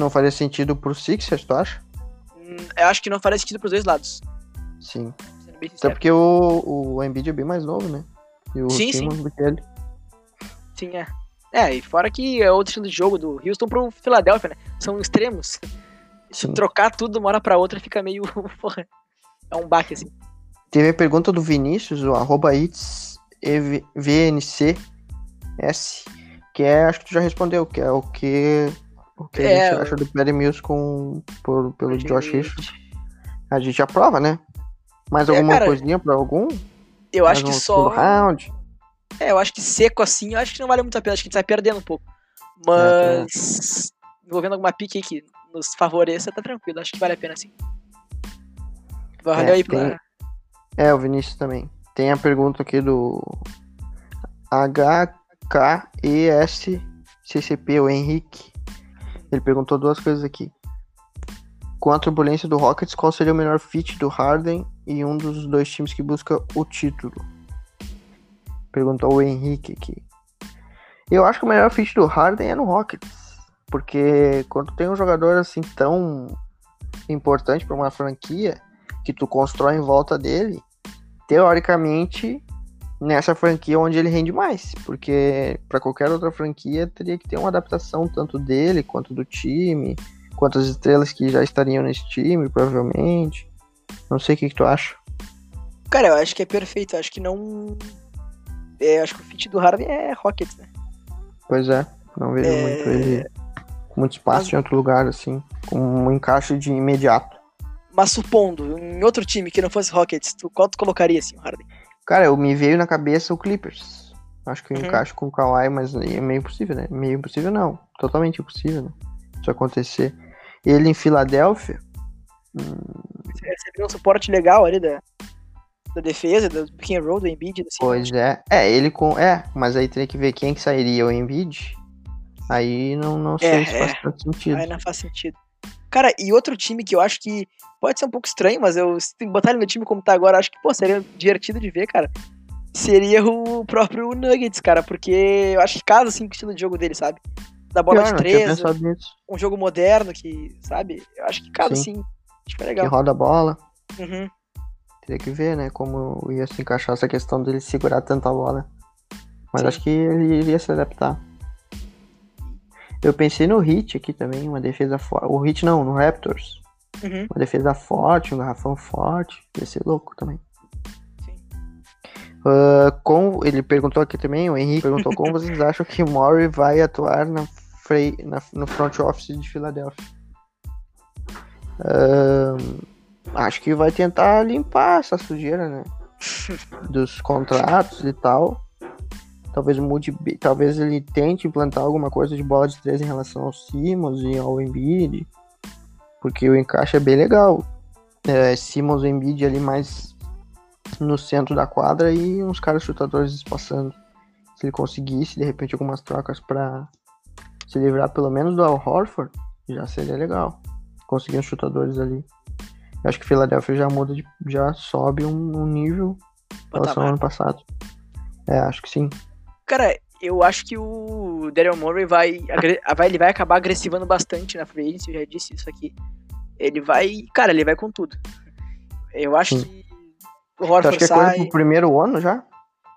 Não faria sentido pro Sixers, tu acha? Hum, Eu acho que não faria sentido pros dois lados. Sim. Até porque o, o Embiid é bem mais novo, né? E o Sim, sim. Simmons do que ele. Sim, é. É, e fora que é outro estilo de jogo do Houston pro Philadelphia, né? São extremos. Se Sim. trocar tudo de uma hora pra outra fica meio. [laughs] Porra. É um baque, assim. Teve a pergunta do Vinícius, o arroba VNCS, que é, acho que tu já respondeu, que é o que, o que É, a gente acha do Perry Mills com, por, pelo Porque- Josh Richardson. A gente aprova, né? Mais É, alguma cara, coisinha pra algum? Eu acho que só. round? É, eu acho que seco assim, eu acho que não vale muito a pena. Acho que a gente sai perdendo um pouco. É, Mas. envolvendo alguma pique aí que nos favoreça, tá tranquilo. Acho que vale a pena sim. Valeu É, aí tem- pra. É, o Vinícius também. Tem a pergunta aqui do HKESCCP, o Henrique. Ele perguntou duas coisas aqui. Com a turbulência do Rockets, qual seria o melhor fit do Harden e um dos dois times que busca o título? Perguntou o Henrique aqui. Eu acho que o melhor fit do Harden é no Rockets. Porque quando tem um jogador assim tão importante para uma franquia, que tu constrói em volta dele, teoricamente, nessa franquia onde ele rende mais, porque para qualquer outra franquia teria que ter uma adaptação tanto dele quanto do time, quanto as estrelas que já estariam nesse time, provavelmente. Não sei o que, que tu acha. Cara, eu acho que é perfeito. Eu acho que não. É, acho que o fit do Harden é Rockets, né? Pois é, não vejo É. muito ele com muito espaço Mas- em outro lugar assim, com um encaixe de imediato. Mas supondo, em outro time que não fosse Rockets, tu, qual tu colocaria assim, o Harden? Cara, eu me veio na cabeça o Clippers. Acho que eu Uhum. encaixo com o Kawhi, mas é meio impossível, né? Meio impossível não. Totalmente impossível, né? Isso acontecer. Ele em Filadélfia. Você recebeu um suporte legal ali da, da defesa, do pick and roll, do Embiid, assim. Pois é. É, ele com. É, mas aí teria que ver quem que sairia, o Embiid. Aí não, não sei É, se faz é. tanto sentido. Aí não faz sentido. Cara, e outro time que eu acho que pode ser um pouco estranho, mas eu se botar ele no time como tá agora, acho que, pô, seria divertido de ver, cara. Seria o próprio Nuggets, cara, porque eu acho que casa assim com o estilo de jogo dele, sabe? Da bola Pior, de três, um jogo moderno que, sabe? Eu acho que casa Sim. assim. Acho que é Que legal. roda a bola. Uhum. Teria que ver, né? Como ia se encaixar essa questão dele segurar tanta bola. Mas Sim. acho que ele iria se adaptar. Eu pensei no Hit aqui também, uma defesa forte. O Hit não, no Raptors. Uhum. Uma defesa forte, um garrafão forte. Ia ser louco também. Sim. Ah, com, ele perguntou aqui também, o Henrique perguntou como vocês [laughs] acham que o Murray vai atuar na, frei- na- no front office de Filadélfia. Acho que vai tentar limpar essa sujeira, né? [laughs] Dos contratos e tal. Talvez mude, talvez ele tente implantar alguma coisa de bola de três em relação ao Simmons e ao Embiid, porque o encaixe é bem legal. É, Simmons e Embiid ali mais no centro da quadra e uns caras chutadores espaçando. Se ele conseguisse, de repente, algumas trocas pra se livrar pelo menos do Al Horford, já seria legal. Conseguir uns chutadores ali. Eu acho que Philadelphia já muda, de, já sobe um, um nível em relação ao ano passado. É, acho que sim. Cara, eu acho que o Daryl Morey vai, vai, ele vai acabar agressivando bastante na free agency, eu já disse isso aqui. Ele vai, cara, ele vai com tudo. Eu acho Sim. que o Horford que é coisa sai. pro primeiro ano já?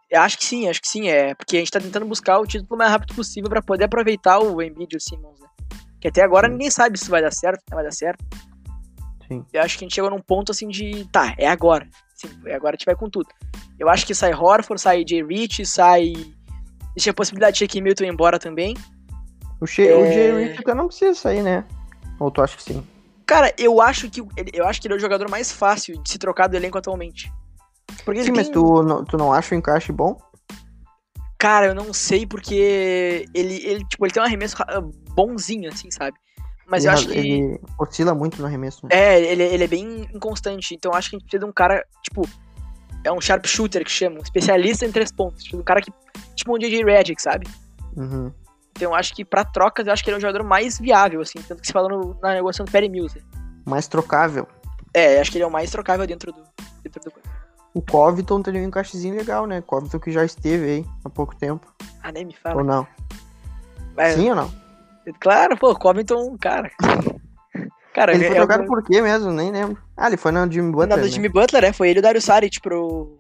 Eu Acho que sim, acho que sim, é, porque a gente tá tentando buscar o título o mais rápido possível pra poder aproveitar o Embiid e o Simmons, né? Que até agora ninguém sabe se vai dar certo, se não vai dar certo. Sim. Eu acho que a gente chegou num ponto assim de, tá, é agora. Sim, é agora a gente vai com tudo. Eu acho que sai Horford, sai Jay Rich, sai Existe a possibilidade de Shake Milton ir embora também. O, o É. Jay Rich até não precisa sair, né? Ou tu acha que sim? Cara, eu acho que eu acho que ele é o jogador mais fácil de se trocar do elenco atualmente. Porque Sim, ele mas tem- tu, não- tu não acha o encaixe bom? Cara, eu não sei porque ele, ele, tipo, ele tem um arremesso ra- bonzinho, assim, sabe? Mas ele, eu acho que. ele oscila muito no arremesso, né? É, ele, ele é bem inconstante. Então eu acho que a gente precisa de um cara, tipo. É um sharpshooter que chama, um especialista em três pontos. Tipo, um cara que. Tipo um DJ Redick, sabe? Uhum. Então eu acho que pra trocas, eu acho que ele é o jogador mais viável, assim, tanto que se falou no- na negociação do Perry Mills. Mais trocável. É, acho que ele é o mais trocável dentro do. Dentro do... O Covington teria um encaixezinho legal, né? Covington que já esteve aí há pouco tempo. Ah, nem me Ou fala. não? Mas, Sim ou não? Claro, pô, Covington, cara. Cara, Ele foi é trocado o- por quê mesmo? Nem lembro. Ah, ele foi na Jimmy Butler, do né? Jimmy Butler, né? Foi ele e o Dario Saric pro,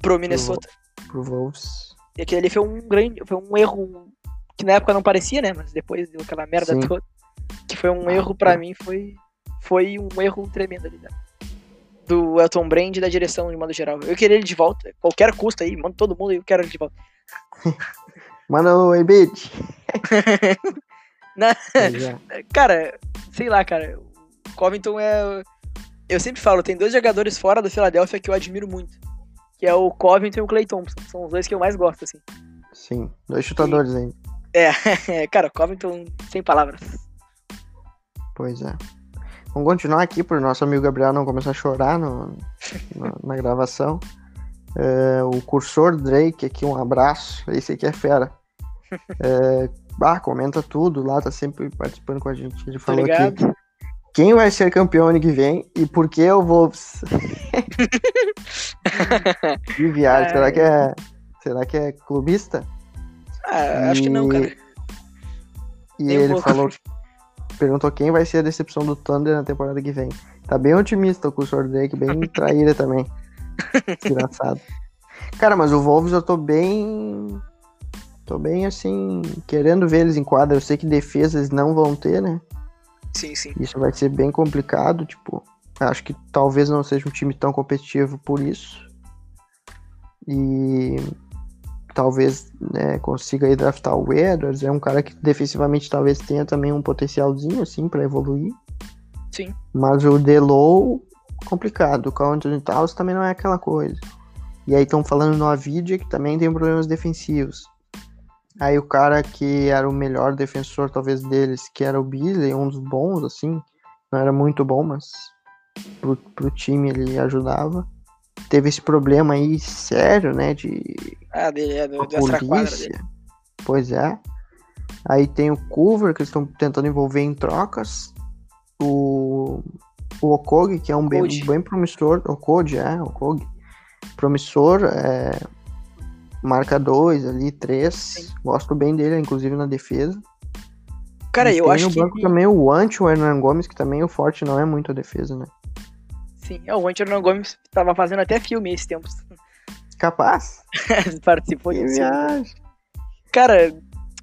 pro Minnesota. Pro Wolves. E aquele ali foi um grande. Foi um erro que na época não parecia, né? Mas depois deu aquela merda Sim. toda. Que foi um Ah, erro, pra é. mim, foi. Foi um erro tremendo ali, né? Do Elton Brand e da direção de modo geral. Eu queria ele de volta. Qualquer custo aí, manda todo mundo aí, eu quero ele de volta. [laughs] Manda o [laughs] Pois é. Cara, sei lá, cara. O Covington é. Eu sempre falo, tem dois jogadores fora do Philadelphia que eu admiro muito. Que é o Covington e o Clay Thompson. São os dois que eu mais gosto, assim. Sim, dois chutadores ainda. [laughs] É, cara, o Covington sem palavras. Pois é. Vamos continuar aqui pro nosso amigo Gabriel não começar a chorar no- no- [laughs] na gravação. É, o cursor Drake aqui, um abraço. Esse aqui é fera. [laughs] É, ah, comenta tudo lá, tá sempre participando com a gente. Ele falou aqui. ligado? Quem vai ser campeão ano que vem e por que o Wolves? que viagem, será que é. Será que é clubista? Ah, acho que não, E- cara. E um ele pouco. falou, [laughs] perguntou quem vai ser a decepção do Thunder na temporada que vem. Tá bem otimista o cursor Drake, bem [laughs] traíra também. Engraçado. Cara, mas o Wolves eu tô bem. Tô bem assim, querendo ver eles em quadra. Eu sei que defesa eles não vão ter, né? Sim, sim. Isso vai ser bem complicado, tipo. Acho que talvez não seja um time tão competitivo por isso. E talvez né, consiga aí draftar o Edwards. É um cara que defensivamente talvez tenha também um potencialzinho assim para evoluir. Sim. Mas o Delow, complicado. O Carl Anthony Towns também não é aquela coisa. E aí estão falando no Avidia que também tem problemas defensivos. Aí o cara que era o melhor defensor, talvez, deles, que era o Beasley, um dos bons, assim. Não era muito bom, mas pro, pro time ele ajudava. Teve esse problema aí sério, né? De Ah, dele, é do, polícia. Pois é. Aí tem o Cover, que eles estão tentando envolver em trocas. O, o Okog, que é um bem, bem promissor. Okode, é, Okog. Promissor, é, marca 2 ali, 3. Sim. Gosto bem dele, inclusive na defesa. Cara, E eu acho que. banco também o Ant, o Hernan Gomes, que também o forte não é muito a defesa, né? Sim, é, o Hernan Gomes tava fazendo até filme esses tempos. [laughs] Capaz. Participou disso. Cara,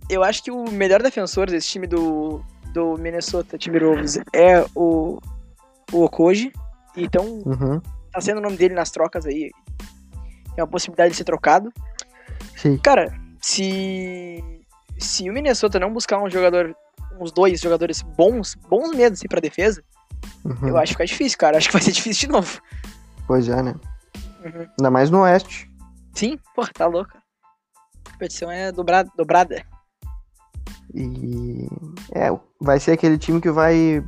eu acho que o melhor defensor desse time do, do Minnesota Timberwolves é o, o Okoji. Então, Uhum. tá sendo o nome dele nas trocas aí. Tem uma possibilidade de ser trocado. Sim. Cara, se se o Minnesota não buscar um jogador, uns dois jogadores bons, bons mesmo assim pra defesa, uhum. eu acho que fica difícil, cara. Acho que vai ser [laughs] difícil de novo. Pois é, né? Uhum. Ainda mais no Oeste. Sim, porra, tá louco. A competição é dobrada. dobrada. E é, vai ser aquele time que vai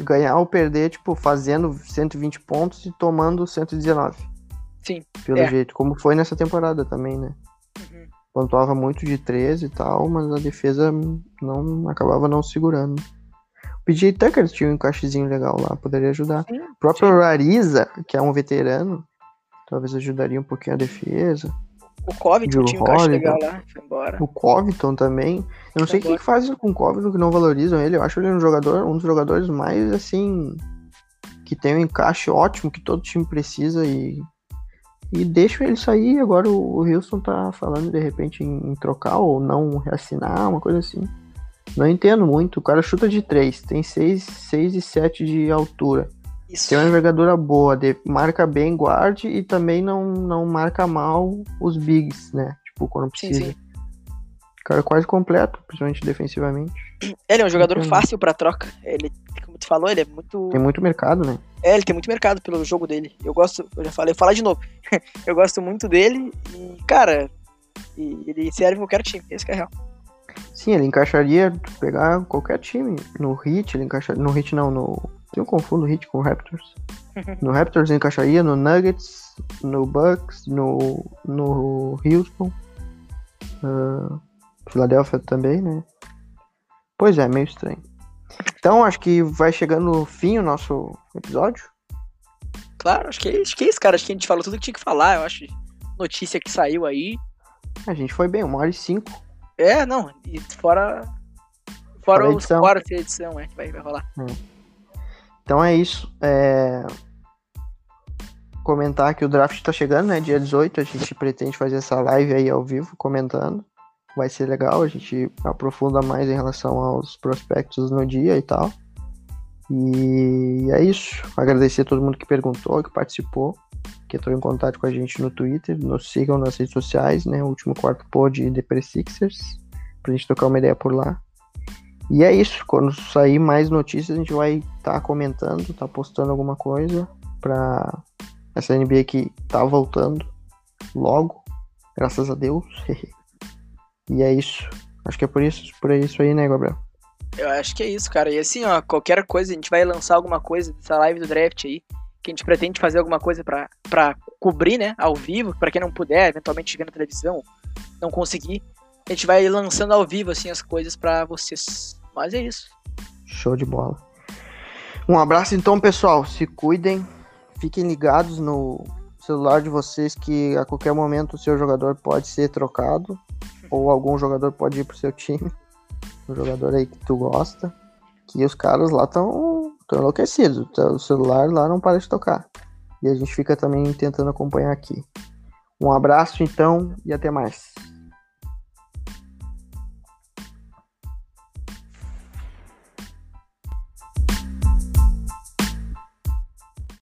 ganhar ou perder, tipo, fazendo 120 pontos e tomando 119. Sim, Pelo é. jeito, como foi nessa temporada também, né? Uhum. Pontuava muito de 13 e tal, mas a defesa não acabava não segurando. PJ Tucker tinha um encaixezinho legal lá, poderia ajudar. Sim, O próprio Ariza, que é um veterano, talvez ajudaria um pouquinho a defesa. O Covington tinha um caixa Holiday. legal lá, foi embora. O Covington também. Eu não sei o que, que fazem com o Covington que não valorizam ele. Eu acho ele um jogador, um dos jogadores mais assim. que tem um encaixe ótimo que todo time precisa e. E deixa ele sair. Agora o, Houston tá falando de repente em, em trocar ou não reassinar, uma coisa assim. Não entendo muito. O cara chuta de 3, tem 6, 6 e 7 de altura. Isso. Tem uma envergadura boa, de- marca bem guarde e também não, não marca mal os bigs, né? Tipo, quando Sim, precisa. sim. Cara é quase completo, principalmente defensivamente. Ele é um jogador Entendo. fácil pra troca. Ele, como tu falou, ele é muito. Tem muito mercado, né? É, ele tem muito mercado pelo jogo dele. Eu gosto, eu já falei, vou falar de novo. [laughs] eu gosto muito dele e, cara, ele serve qualquer time, esse que é real. Sim, ele encaixaria pegar qualquer time. No Hit, ele encaixaria. No Hit não, no. Eu confundo o Hit com o Raptors. [laughs] No Raptors ele encaixaria, no Nuggets, no Bucks, no, no Houston. ah, Filadélfia também, né? Pois é, meio estranho. Então, acho que vai chegando no fim o nosso episódio. Claro, acho que, é, acho que é isso, cara. Acho que a gente falou tudo que tinha que falar. Eu acho notícia que saiu aí. A gente foi bem, uma hora e cinco. É, não. E fora. Fora, fora os fora de edição, é, que vai, vai rolar. Hum. Então é isso. É... Comentar que o draft tá chegando, né? Dia 18, a gente pretende fazer essa live aí ao vivo, comentando. Vai ser legal, a gente aprofunda mais em relação aos prospectos no dia e tal. E é isso. Agradecer a todo mundo que perguntou, que participou, que entrou em contato com a gente no Twitter. Nos sigam nas redes sociais, né? O último quarto pod de Pre Sixers, pra gente trocar uma ideia por lá. E é isso. Quando sair mais notícias, a gente vai estar tá comentando, tá postando alguma coisa pra essa NBA que tá voltando logo, graças a Deus. [laughs] e é isso. Acho que é por isso, por isso aí, né, Gabriel? Eu acho que é isso, cara. E assim, ó, qualquer coisa, a gente vai lançar alguma coisa dessa live do draft aí, que a gente pretende fazer alguma coisa pra cobrir, né, ao vivo, para quem não puder, eventualmente ver na televisão, não conseguir. A gente vai lançando ao vivo, assim, as coisas para vocês. Mas é isso. Show de bola. Um abraço então, pessoal. Se cuidem, fiquem ligados no celular de vocês que a qualquer momento o seu jogador pode ser trocado ou algum jogador pode ir pro seu time um jogador aí que tu gosta, que os caras lá estão enlouquecidos. O celular lá não para de tocar. E a gente fica também tentando acompanhar aqui. Um abraço então e até mais.